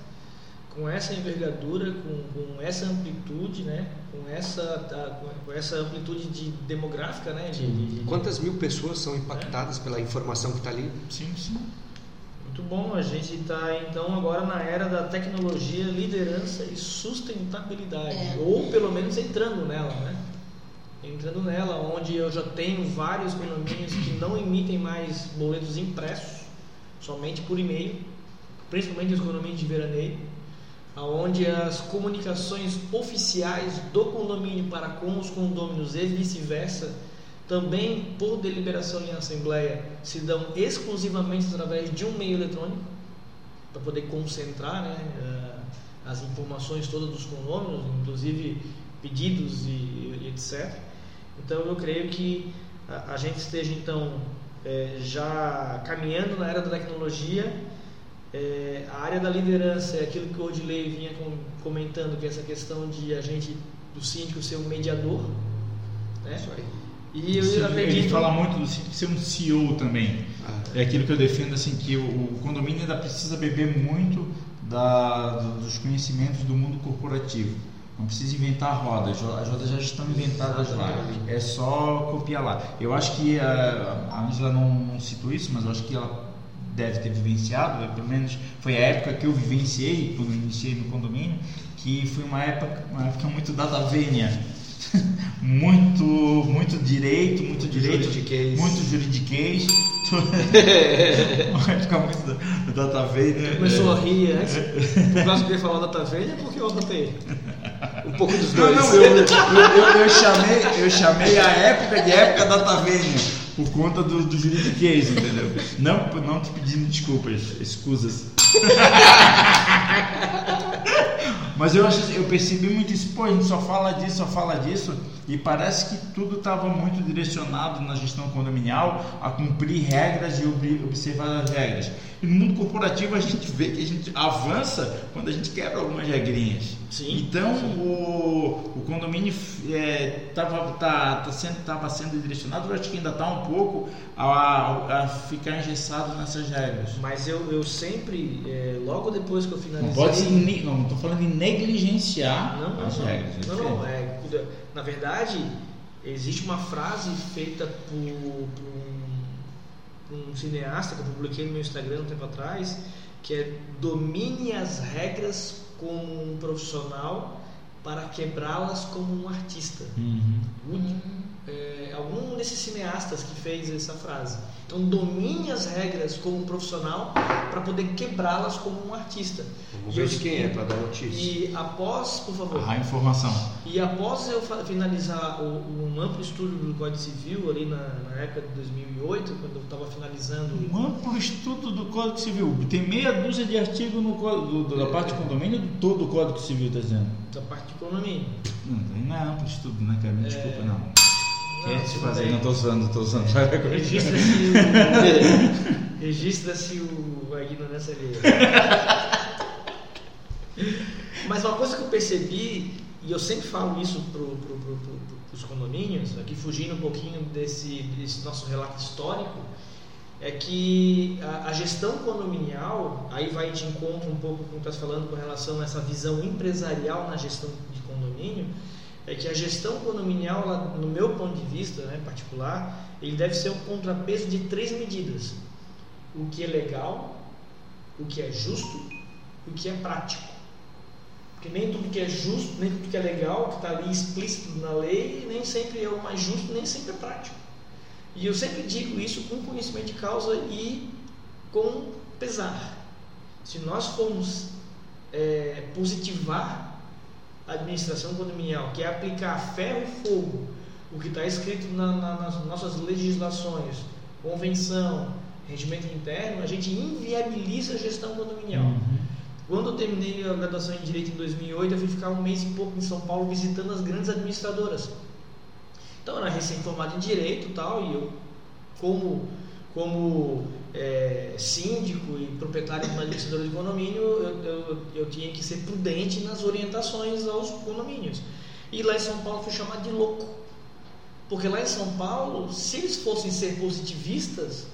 com essa envergadura, com, com essa amplitude, né? com, essa, com- essa amplitude de demográfica, né? de, de- de- Quantas mil pessoas são impactadas pela informação que está ali? Sim, sim. Muito bom, a gente está então agora na era da tecnologia, liderança e sustentabilidade, É. ou pelo menos entrando nela, né? Entrando nela, onde eu já tenho vários condomínios que não emitem mais boletos impressos, somente por e-mail, principalmente os condomínios de veraneio, aonde as comunicações oficiais do condomínio para com os condôminos e vice-versa também por deliberação em assembleia se dão exclusivamente através de um meio eletrônico para poder concentrar né, eh, as informações todas dos condôminos, inclusive pedidos e, e etc. Então eu creio que a, a gente esteja então eh, já caminhando na era da tecnologia. Eh, a área da liderança é aquilo que o Odilei vinha com- comentando, que é essa questão de a gente, do síndico, ser um mediador. Né? Isso aí. E Sim, eu acredito. Ele fala muito do síndico ser um CEO também. Ah, É aquilo que eu defendo, assim, que o, condomínio ainda precisa beber muito da, do- dos conhecimentos do mundo corporativo. Não precisa inventar rodas, as rodas já estão inventadas lá. É só copiar lá. Eu acho que a, a Angela não, não citou isso, mas eu acho que ela deve ter vivenciado, né, pelo menos foi a época que eu vivenciei, quando eu iniciei no condomínio, que foi uma época, uma época muito data vênia. <laughs> muito, muito direito, muito direito, juridiquês. muito juridiquês. <laughs> Vai ficar muito da- data vênia. Começou a rir antes, por causa que eu ia falar data velha, porque eu anotei. Um pouco dos Não, dois. não, eu, eu, eu, eu chamei, eu chamei a época de época data por conta do, do juridiquês, entendeu? Não, não te pedindo desculpas, escusas. <laughs> Mas eu, eu percebi muito isso, pô, a gente só fala disso, só fala disso, e parece que tudo estava muito direcionado na gestão condominial a cumprir regras e ob- observar as regras. E no mundo corporativo a gente vê que a gente avança quando a gente quebra algumas regrinhas. Sim, Então o, o condomínio estava tá, tá sendo, tava sendo direcionado, eu acho que ainda está um pouco a, a ficar engessado nessas regras. Mas eu, eu sempre, é, logo depois que eu finalizei. Não pode se, não estou falando em negligenciar Não, não, as não. regras. é Não, não, é, na verdade, existe uma frase feita por, por um, por um cineasta que eu publiquei no meu Instagram um tempo atrás, que é domine as regras como um profissional para quebrá-las como um artista. Uhum. É, algum desses cineastas que fez essa frase. Então domine as regras como um profissional para poder quebrá-las como um artista. Vamos ver de quem é para dar notícia. E após, por favor, A informação. e após eu finalizar o, um amplo estudo do Código Civil ali na, na época de 2008, quando eu estava finalizando Um amplo estudo do Código Civil. Tem meia dúzia de artigos no código, do- da parte de condomínio de todo o Código Civil, está dizendo. da parte de economia. Não, não é amplo estudo, né, cara? Me desculpa, não. Bem. Não estou usando, estou usando. Registra-se o, <laughs> registra-se o a ignorância alheia. Mas uma coisa que eu percebi, e eu sempre falo isso para pro, pro, pro, pro, os condomínios, aqui fugindo um pouquinho desse, desse nosso relato histórico, é que a, a gestão condominial, aí vai de encontro um pouco com o que estás falando com relação a essa visão empresarial na gestão de condomínio, é que a gestão condominial, ela, no meu ponto de vista né, particular, ele deve ser um contrapeso de três medidas: o que é legal, o que é justo e o que é prático. Porque nem tudo que é justo, nem tudo que é legal, que está ali explícito na lei, nem sempre é o mais justo, nem sempre é prático. E eu sempre digo isso com conhecimento de causa e com pesar. Se nós formos é, positivar administração condominial, que é aplicar ferro e fogo o que está escrito na, na, nas nossas legislações, convenção, regimento interno, a gente inviabiliza a gestão condominial. Uhum. Quando eu terminei a graduação em Direito em 2008, eu fui ficar um mês e pouco em São Paulo visitando as grandes administradoras. Então, eu era recém-formado em Direito tal, e eu, como, como é, síndico e proprietário de uma administradora de condomínio, eu, eu, eu tinha que ser prudente nas orientações aos condomínios. E lá em São Paulo fui chamado de louco. Porque lá em São Paulo, se eles fossem ser positivistas,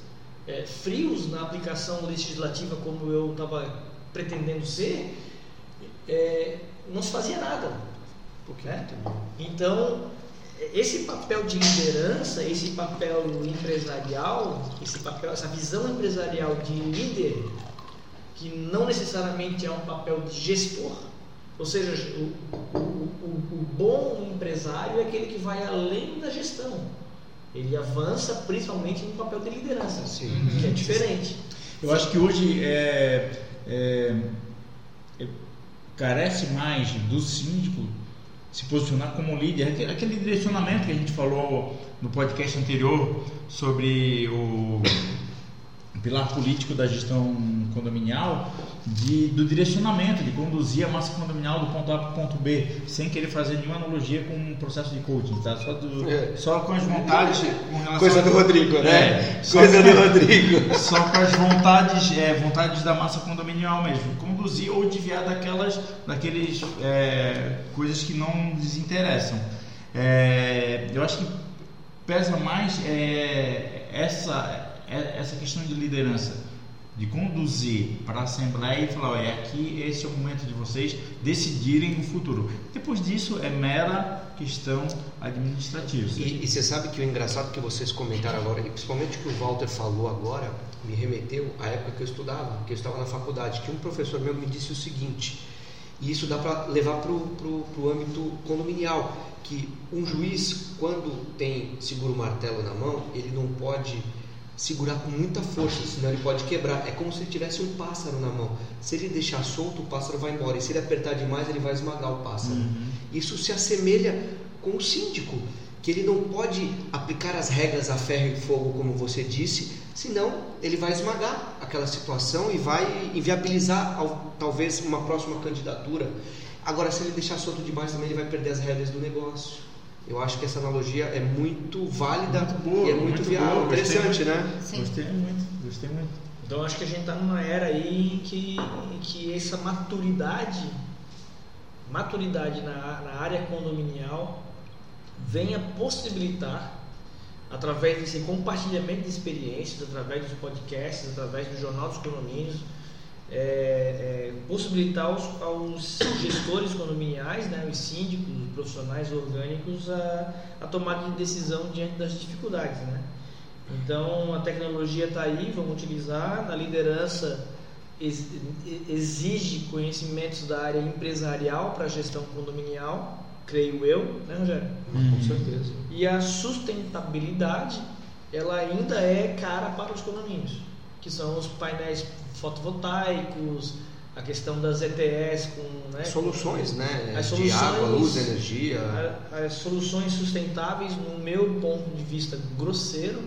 é, frios na aplicação legislativa como eu estava pretendendo ser, é, não se fazia nada. Né? Então, esse papel de liderança, esse papel empresarial, esse papel, essa visão empresarial de líder, que não necessariamente é um papel de gestor, ou seja, o, o, o, o bom empresário é aquele que vai além da gestão. Ele avança principalmente no papel de liderança, Sim. que é diferente. Eu acho que hoje é, é, é, carece mais do síndico se posicionar como líder. Aquele, direcionamento que a gente falou no podcast anterior sobre o pilar político da gestão condominial, de, do direcionamento, de conduzir a massa condominial do ponto A para o ponto B, sem querer fazer nenhuma analogia com um processo de coaching, tá? Só, do, É. só com as vontades com Coisa do Rodrigo, né? É, Coisa do Rodrigo. <laughs> só com as vontades, é, vontades da massa condominial mesmo, conduzir ou desviar daquelas, daqueles é, coisas que não lhes interessam. É, eu acho que pesa mais é, essa, essa questão de liderança, de conduzir para a Assembleia e falar, olha, aqui esse é o momento de vocês decidirem o futuro. Depois disso é mera questão administrativa. E, e você sabe que o engraçado que vocês comentaram agora, e principalmente o que o Walter falou agora, me remeteu à época que eu estudava, que eu estava na faculdade, que um professor meu me disse o seguinte, e isso dá para levar para o âmbito condominial, que um juiz, quando tem seguro martelo na mão, ele não pode segurar com muita força, senão ele pode quebrar. É como se ele tivesse um pássaro na mão. Se ele deixar solto, o pássaro vai embora. E se ele apertar demais, ele vai esmagar o pássaro. Isso se assemelha com o síndico, que ele não pode aplicar as regras a ferro e fogo, como você disse, senão ele vai esmagar aquela situação e vai inviabilizar talvez uma próxima candidatura. Agora, se ele deixar solto demais, também ele vai perder as regras do negócio. Eu acho que essa analogia é muito válida Muito boa, e é muito, muito viável. boa, Interessante, né? Sim. Gostei muito, gostei muito. Então acho que a gente está numa era aí em que, que essa maturidade, maturidade na, na área condominial venha possibilitar, através desse compartilhamento de experiências, através dos podcasts, através do Jornal dos Condomínios, é, é, possibilitar aos, aos gestores condominiais, né, os síndicos, os profissionais orgânicos, a, a tomada de decisão diante das dificuldades. Né? Então a tecnologia está aí, vamos utilizar. Na liderança exige conhecimentos da área empresarial para gestão condominial, creio eu, né, Rogério? Uhum. Com certeza. E a sustentabilidade, ela ainda é cara para os condomínios, que são os painéis fotovoltaicos, a questão das ETS com né, soluções, né? As de soluções, água, luz, energia. As soluções sustentáveis, no meu ponto de vista grosseiro,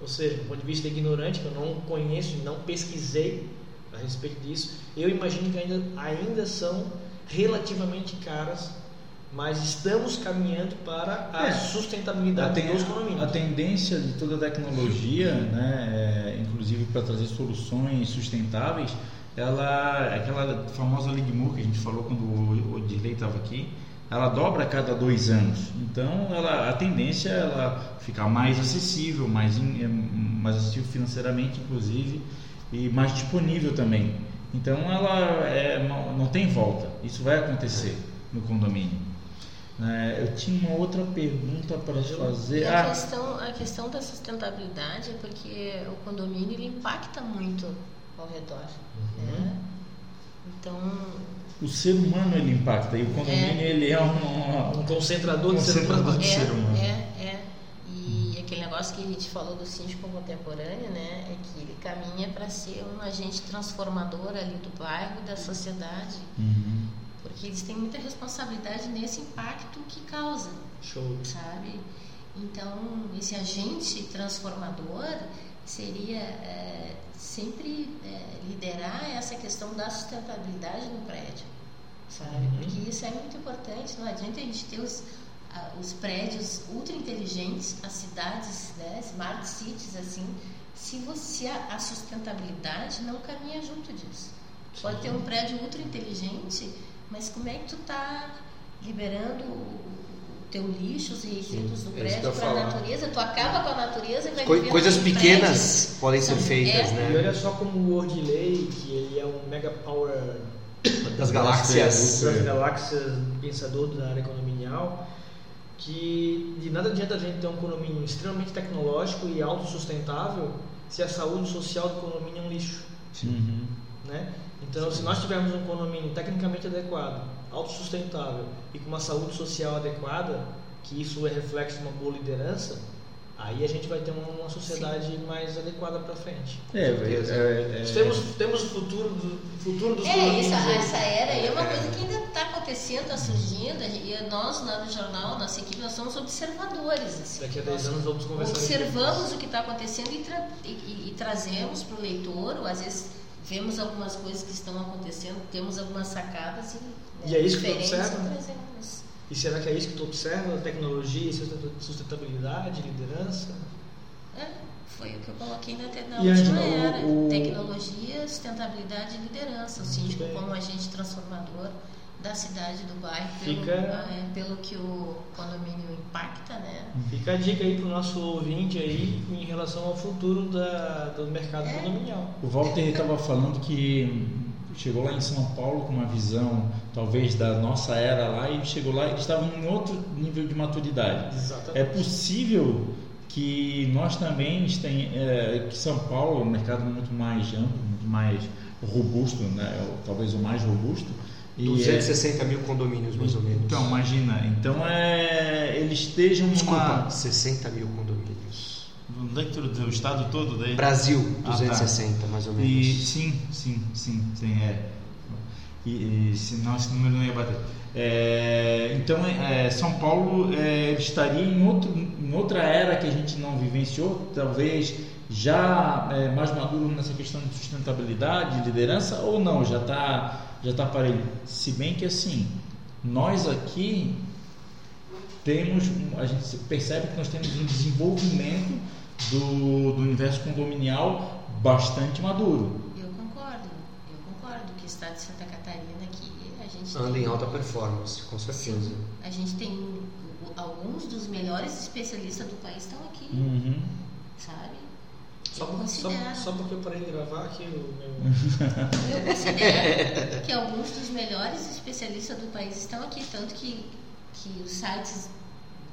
ou seja, do ponto de vista ignorante, que eu não conheço e não pesquisei a respeito disso, eu imagino que ainda, ainda são relativamente caras, mas estamos caminhando para a é, sustentabilidade a dos condomínios. A tendência de toda a tecnologia, né, é, inclusive para trazer soluções sustentáveis, ela, aquela famosa Moore que a gente falou quando o, o Dirley estava aqui, ela dobra a cada dois anos. Então, ela, a tendência é ela ficar mais acessível, mais, é, mais acessível financeiramente, inclusive, e mais disponível também. Então, ela é, não tem volta. Isso vai acontecer no condomínio. É, eu tinha uma outra pergunta para fazer. A, ah. questão, a questão da sustentabilidade é porque o condomínio ele impacta muito ao redor. Uhum. Né? Então. O ser humano ele impacta e o condomínio é, ele é um, um concentrador, de, ser humano. De ser humano. É, é. E aquele negócio que a gente falou do síndico contemporâneo, né, é que ele caminha para ser um agente transformador ali do bairro, da sociedade. Uhum. Porque eles têm muita responsabilidade nesse impacto que causa. Show. Sabe? Então, esse agente transformador seria é, sempre é, liderar essa questão da sustentabilidade no prédio, sabe? Uhum. Porque isso é muito importante. Não adianta a gente ter os, os prédios ultra inteligentes, as cidades, né, smart cities, assim, se você a, a sustentabilidade não caminha junto disso. Sim. Pode ter um prédio ultra inteligente, mas como é que tu está liberando teu lixo, os resíduos do é prédio para a natureza, tu acaba com a natureza e vai Co Coisas pequenas prédio. podem ser feitas, é. né? E olha só como o Wordley, que ele é um mega power das galáxias, das galáxias pensador da área condominial, que de nada adianta a gente ter um condomínio extremamente tecnológico e autossustentável se a saúde social do condomínio é um lixo. Uhum. Né? Então, se nós tivermos um condomínio tecnicamente adequado, autossustentável e com uma saúde social adequada, que isso é reflexo de uma boa liderança, aí a gente vai ter uma, sociedade Sim. mais adequada para frente. É, é, é, é, temos temos o futuro do futuro dos É, isso, essa era aí é uma coisa que ainda está acontecendo, está surgindo, e nós lá no jornal, nossa equipe, nós somos observadores. Assim, Daqui a 10 anos vamos conversar. Observamos o que está acontecendo e, tra e, e, e trazemos para o leitor, ou às vezes vemos algumas coisas que estão acontecendo, temos algumas sacadas e, e é isso que tu observa? E será que é isso que tu observa? Tecnologia, sustentabilidade, liderança? É, foi o que eu coloquei na, na última era. O... Tecnologia, sustentabilidade e liderança. O síndico como agente transformador da cidade, do bairro, pelo, Fica... é, pelo que o condomínio impacta, né? Fica a dica aí para o nosso ouvinte aí em relação ao futuro da, do mercado é. condominial. O Walter estava falando que chegou lá em São Paulo com uma visão talvez da nossa era lá e chegou lá e estava em outro nível de maturidade. Exatamente. É possível que nós também tem é, que São Paulo é um mercado muito mais amplo, muito mais robusto, né? talvez o mais robusto, e 260 é, mil condomínios, mais ou menos. Então, imagina. Então, é, eles estejam Desculpa, numa... 60 mil condomínios. Dentro do estado todo daí? Brasil, 260, ah, tá. mais ou menos. E, sim, sim, sim, sim, é. E, e senão esse número não ia bater. É, então, é, São Paulo é, estaria em, outro, em outra era que a gente não vivenciou, talvez já é, mais maduro nessa questão de sustentabilidade, de liderança, ou não, já está já está parelho. Se bem que assim, nós aqui temos, a gente percebe que nós temos um desenvolvimento do, do universo condominial bastante maduro. Eu concordo, eu concordo que o estado de Santa Catarina aqui a gente anda tem, em alta performance, com certeza. Sim, a gente tem alguns dos melhores especialistas do país estão aqui, uhum. sabe? Só, só, só, porque eu parei de gravar aqui o meu. eu considero que alguns dos melhores especialistas do país estão aqui, tanto que, que os sites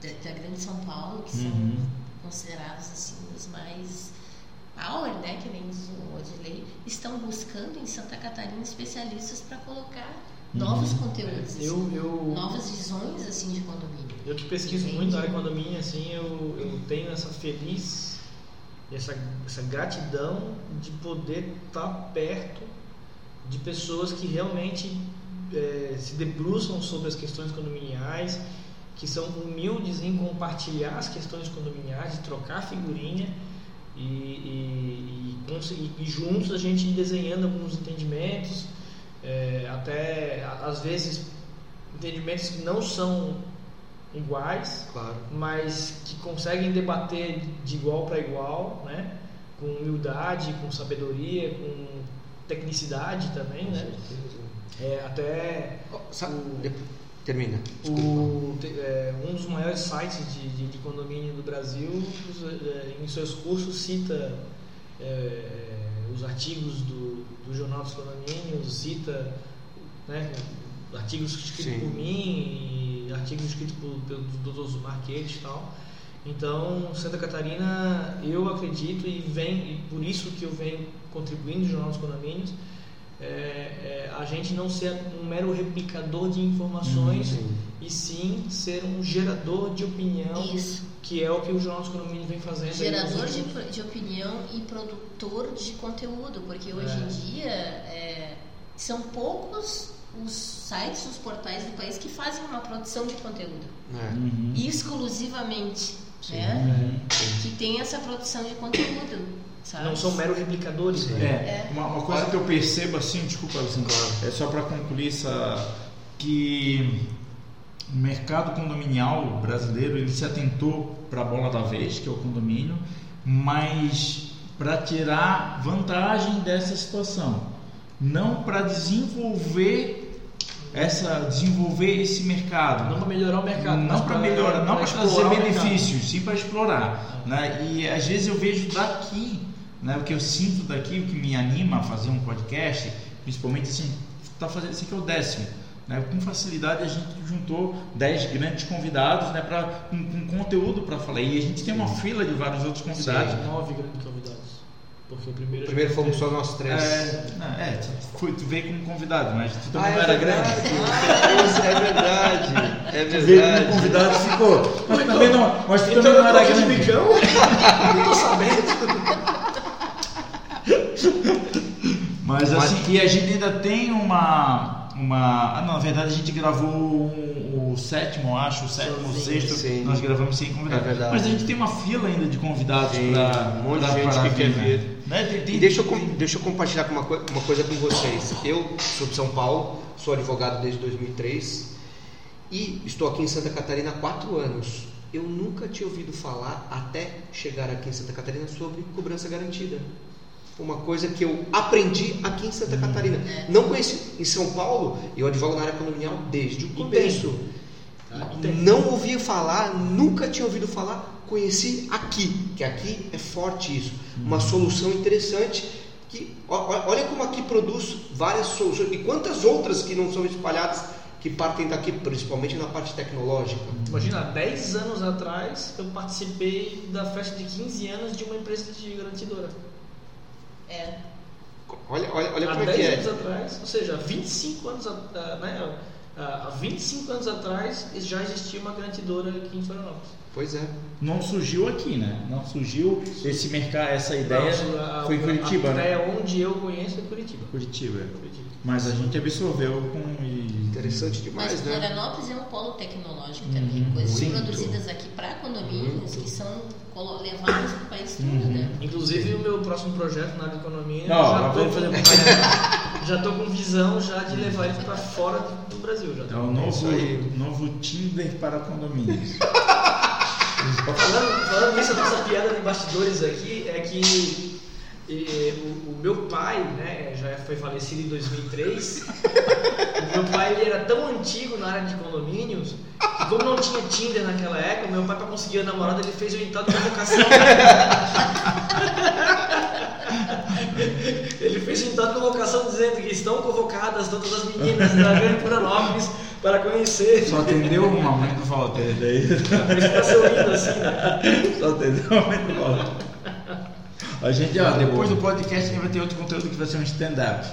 da, da Grande São Paulo, que são uhum. considerados assim os mais Power, né, que nem diz o Odilei, estão buscando em Santa Catarina especialistas para colocar novos conteúdos, Eu, assim, eu, novas visões assim de condomínio. eu que pesquiso Entendi. muito a área de condomínio, assim, eu, eu tenho essa feliz, essa, essa gratidão de poder estar perto de pessoas que realmente eh, se debruçam sobre as questões condominiais, que são humildes em compartilhar as questões condominiais, de trocar figurinha e, e, e, e- juntos a gente desenhando alguns entendimentos, eh, até às vezes entendimentos que não são iguais, Claro. mas que conseguem debater de igual para igual, né? com humildade, com sabedoria, com tecnicidade também, né? É, até sabe- O- Termina. O, é, um dos maiores sites de, de, de condomínio do Brasil, é, em seus cursos, cita é, os artigos do, do Jornal dos Condomínios, cita né, artigos escritos Sim. por mim e artigos escritos por, pelo Dr. Marquete e tal. Então, Santa Catarina, eu acredito e vem e por isso que eu venho contribuindo no Jornal dos Condomínios, é, é, a gente não ser um mero replicador de informações Sim. e sim ser um gerador de opinião, Isso. que é o que o Jornal dos Condomínios vem fazendo. Gerador de, de opinião e produtor de conteúdo, porque hoje É. em dia é, são poucos os sites, os portais do país que fazem uma produção de conteúdo É. Uhum. exclusivamente, Sim. né? Uhum. Que tem essa produção de conteúdo, sabe? Não são mero replicadores. Né? É, uma, uma coisa que eu percebo assim, desculpa, assim, é só para concluir essa que o mercado condominial brasileiro ele se atentou para a bola da vez, que é o condomínio, mas para tirar vantagem dessa situação, não para desenvolver essa desenvolver esse mercado, Não para melhorar o mercado. não para melhorar, não para trazer benefícios, sim para explorar. Né? E às vezes eu vejo daqui, né? o que eu sinto daqui, o que me anima a fazer um podcast, principalmente assim, tá fazendo esse aqui é o décimo. Né? Com facilidade a gente juntou 10 grandes convidados né? pra, com, com conteúdo para falar. E a gente tem uma fila de vários outros convidados. Nove grandes convidados. Porque o primeiro. Primeiro fomos só nós três. É, não, é, tu, foi- tu veio como convidado, mas tu Ah, também é não era verdade. <laughs> grande. É verdade. É Tu veio como verdade. convidado e ficou. Mas também não, mas tu Então também eu não era grande. bicão? Não <laughs> tô sabendo. Mas Mas- assim, e a gente ainda tem uma. Uma ah, não, na verdade a gente gravou um- o sétimo, acho, o sétimo, o Sozinho, sexto, sim. nós gravamos sem convidados. É. Mas a gente tem uma fila ainda de convidados para um monte de gente que quer vir. Né? Tem- tem- E deixa eu, deixa eu compartilhar com uma, coi- uma coisa com vocês. Eu sou de São Paulo, sou advogado desde 2003 e estou aqui em Santa Catarina há quatro anos. Eu nunca tinha ouvido falar, até chegar aqui em Santa Catarina, sobre cobrança garantida. Uma coisa que eu aprendi aqui em Santa Catarina. Não conheci. Em São Paulo, eu advogo na área condominial desde o começo. Tá? Não ouvia falar, nunca tinha ouvido falar, conheci aqui, que aqui é forte isso. Uma solução interessante que olha como aqui produz várias soluções e quantas outras que não são espalhadas que partem daqui, principalmente na parte tecnológica. Imagina, há 10 anos atrás eu participei da festa de 15 anos de uma empresa de garantidora. É. Olha, olha, olha há como é 10 que anos é. atrás, ou seja, há 25 anos, né, há 25 anos atrás já existia uma garantidora aqui em Florianópolis. Pois é. Não surgiu aqui, né? Não surgiu esse mercado, essa ideia. Não, a- foi em Curitiba, a, né? É onde eu conheço é Curitiba. Curitiba. Curitiba. Mas a gente absorveu com. e- Interessante Mas demais, né? Florianópolis é um polo tecnológico também. Uhum, Coisas muito. produzidas aqui para condomínios Muito. que são levadas para o país todo, Uhum. né? Inclusive o meu próximo projeto na área de economia, Não, já com- fazer <laughs> já tô com visão já de levar ele para fora do Brasil já. É o novo, aí. novo Tinder para condomínios. <laughs> Falando, falando nisso, a nossa piada de bastidores aqui é que eh, o, o meu pai, né, já foi falecido em 2003. o meu pai ele era tão antigo na área de condomínios que, como não tinha Tinder naquela época, o meu pai, para conseguir a namorada, ele fez o edital de convocação. <laughs> <laughs> ele fez o edital de convocação dizendo que estão convocadas todas as meninas da Grande Florianópolis para conhecer. Só atendeu uma mãe do Walter. Daí. Por isso tá sorrindo assim, né? Só atendeu uma mãe do Walter. A gente, ó, depois do podcast a gente vai ter outro conteúdo que vai ser um stand-up.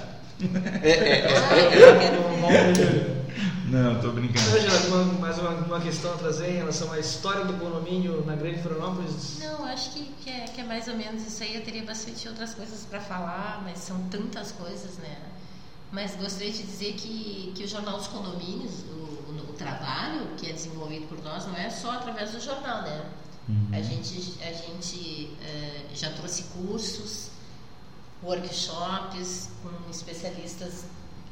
É, é, é. Ah, <laughs> eu quero um Não, tô brincando. Ângela, uma- mais uma, uma questão a trazer em relação à história do condomínio na Grande Florianópolis. Não, acho que, que, é, que é mais ou menos isso aí. Eu teria bastante outras coisas para falar, mas são tantas coisas, né? Mas gostaria de dizer que, que o Jornal dos Condomínios, o, o, o trabalho que é desenvolvido por nós, não é só através do jornal, né? A gente, a gente eh, já trouxe cursos, workshops com especialistas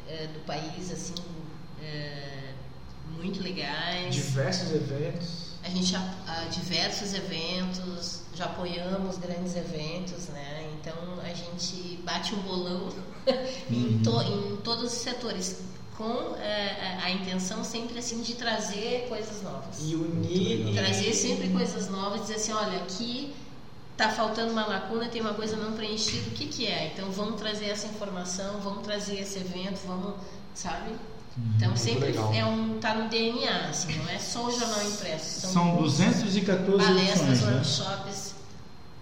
eh, do país, assim, eh, muito legais. Diversos eventos. A gente já há diversos eventos, já apoiamos grandes eventos, né? Então a gente bate um bolão <laughs> em, to- em todos os setores, com eh, a, a intenção sempre assim de trazer coisas novas. E unir. Trazer sempre coisas novas, dizer assim, olha, aqui tá faltando uma lacuna, tem uma coisa não preenchida, o que que é? Então vamos trazer essa informação, vamos trazer esse evento, vamos, sabe? Então sempre é um tá no DNA, assim, não é só o jornal impresso, são, São muitos 214 palestras, edições, né? workshops.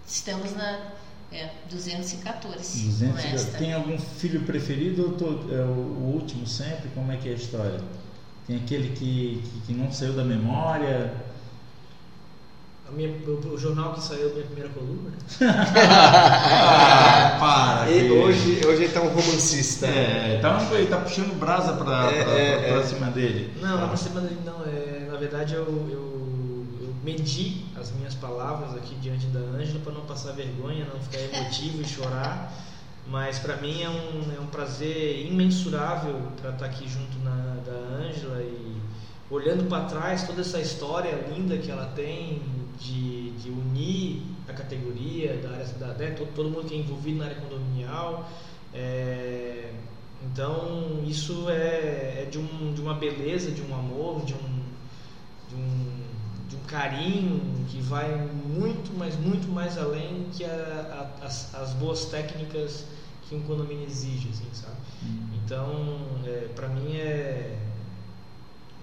Estamos na é, 214 com 214. esta. Tem algum filho preferido ou to- é o, o último sempre? Como é que é a história? Tem aquele que, que, que não saiu da memória? A minha, o, o jornal que saiu minha primeira coluna. <laughs> Ah, para! E que- hoje, hoje ele tá um romancista. É, tá, ele tá puxando brasa pra, É, pra, é, pra- pra é. cima dele. Não, não é pra cima dele, não. É, na verdade, eu, eu, eu medi as minhas palavras aqui diante da Ângela para não passar vergonha, não ficar emotivo e chorar. Mas para mim é um, é um prazer imensurável para estar aqui junto na, da Ângela e olhando para trás toda essa história linda que ela tem de, de unir a categoria, da área, da, né, todo, todo mundo que é envolvido na área condominial. É, então isso é, é de, um, de uma beleza, de um amor, de um, de um, de um carinho que vai muito, mas muito mais além que a- a- as, as boas técnicas que um condomínio exige, assim, sabe? Então, é, para mim é, é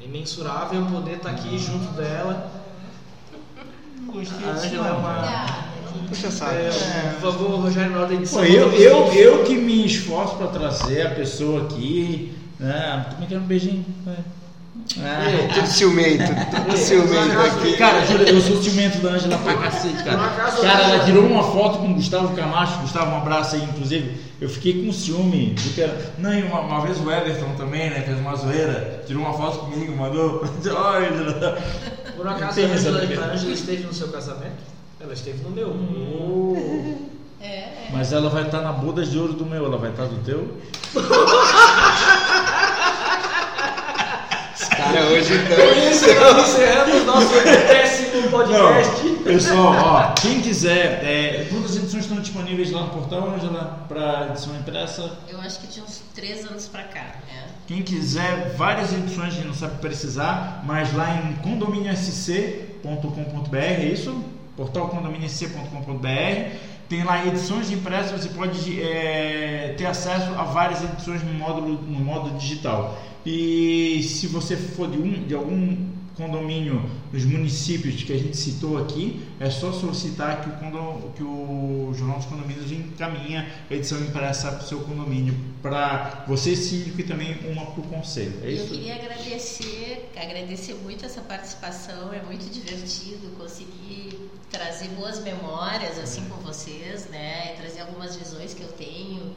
imensurável poder estar aqui junto dela. A Ângela é uma. Puxa saco. É, por favor, Rogério, na hora da edição. Pô, eu, eu, eu que me esforço pra trazer a pessoa aqui. Né? Também quero um beijinho. né? Ah. Tudo ciumento, tudo ciumento aqui. Cara, eu sou ciumento da Ângela pra cacete, cara. Cara, ela tirou uma foto com o Gustavo Camacho. Gustavo, um abraço aí, inclusive. Eu fiquei com ciúme. Não, e uma, uma vez o Everton também, né? Fez uma zoeira. Tirou uma foto comigo, mandou. Por acaso a essa Ângela, porque- a Ângela esteve no seu casamento? Ela esteve no meu. Hum. É, é. Mas ela vai estar na bodas de ouro do meu, ela vai estar do teu? <laughs> Cara, hoje então. isso, encerramos nosso décimo podcast. Não, pessoal, ó, quem quiser, é, todas as edições estão disponíveis lá no portal, Angela, para edição impressa. Eu acho que de uns três anos pra cá, né? Quem quiser, várias edições, a gente não sabe precisar, mas lá em condominiosc.com.br, é isso? Portal condominiosc.com.br. Tem lá edições de impresso, você pode é, ter acesso a várias edições no módulo no modo digital. E se você for de, um, de algum condomínio nos municípios que a gente citou aqui, é só solicitar que o, condo, que o Jornal dos Condomínios encaminha a edição impressa para o seu condomínio, para você síndico e também uma para o conselho. É eu queria agradecer, agradecer muito essa participação, é muito divertido conseguir trazer boas memórias assim com vocês, né? E trazer algumas visões que eu tenho.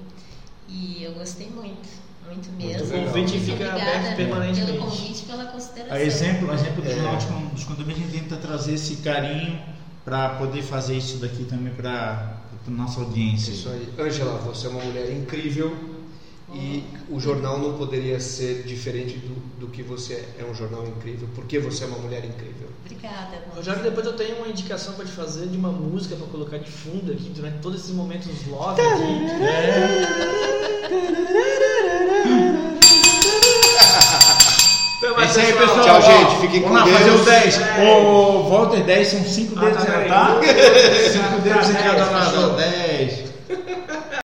E eu gostei muito, muito mesmo. legal. O convite fica Obrigada aberto permanentemente. Pelo convite, pela consideração. A exemplo, a exemplo do É. Jornal dos Con- dos Condomínios, a gente tenta trazer esse carinho para poder fazer isso daqui também para a nossa audiência. Isso aí. Ângela, você é uma mulher incrível e o jornal não poderia ser diferente do, do que você é. É um jornal incrível, porque você é uma mulher incrível. Obrigada. Rogério, depois eu tenho uma indicação para te fazer de uma música para colocar de fundo aqui durante todos esses momentos love aqui. É isso aí, pessoal. Tchau, Ó, gente. Fiquem Vamos com lá fazer Deus. o 10. É. Ô, Walter, 10 são 5 Ah, dedos, tá, né, peraí. tá? 5 dedos em Tá, cada dez, lado. fechou. 10.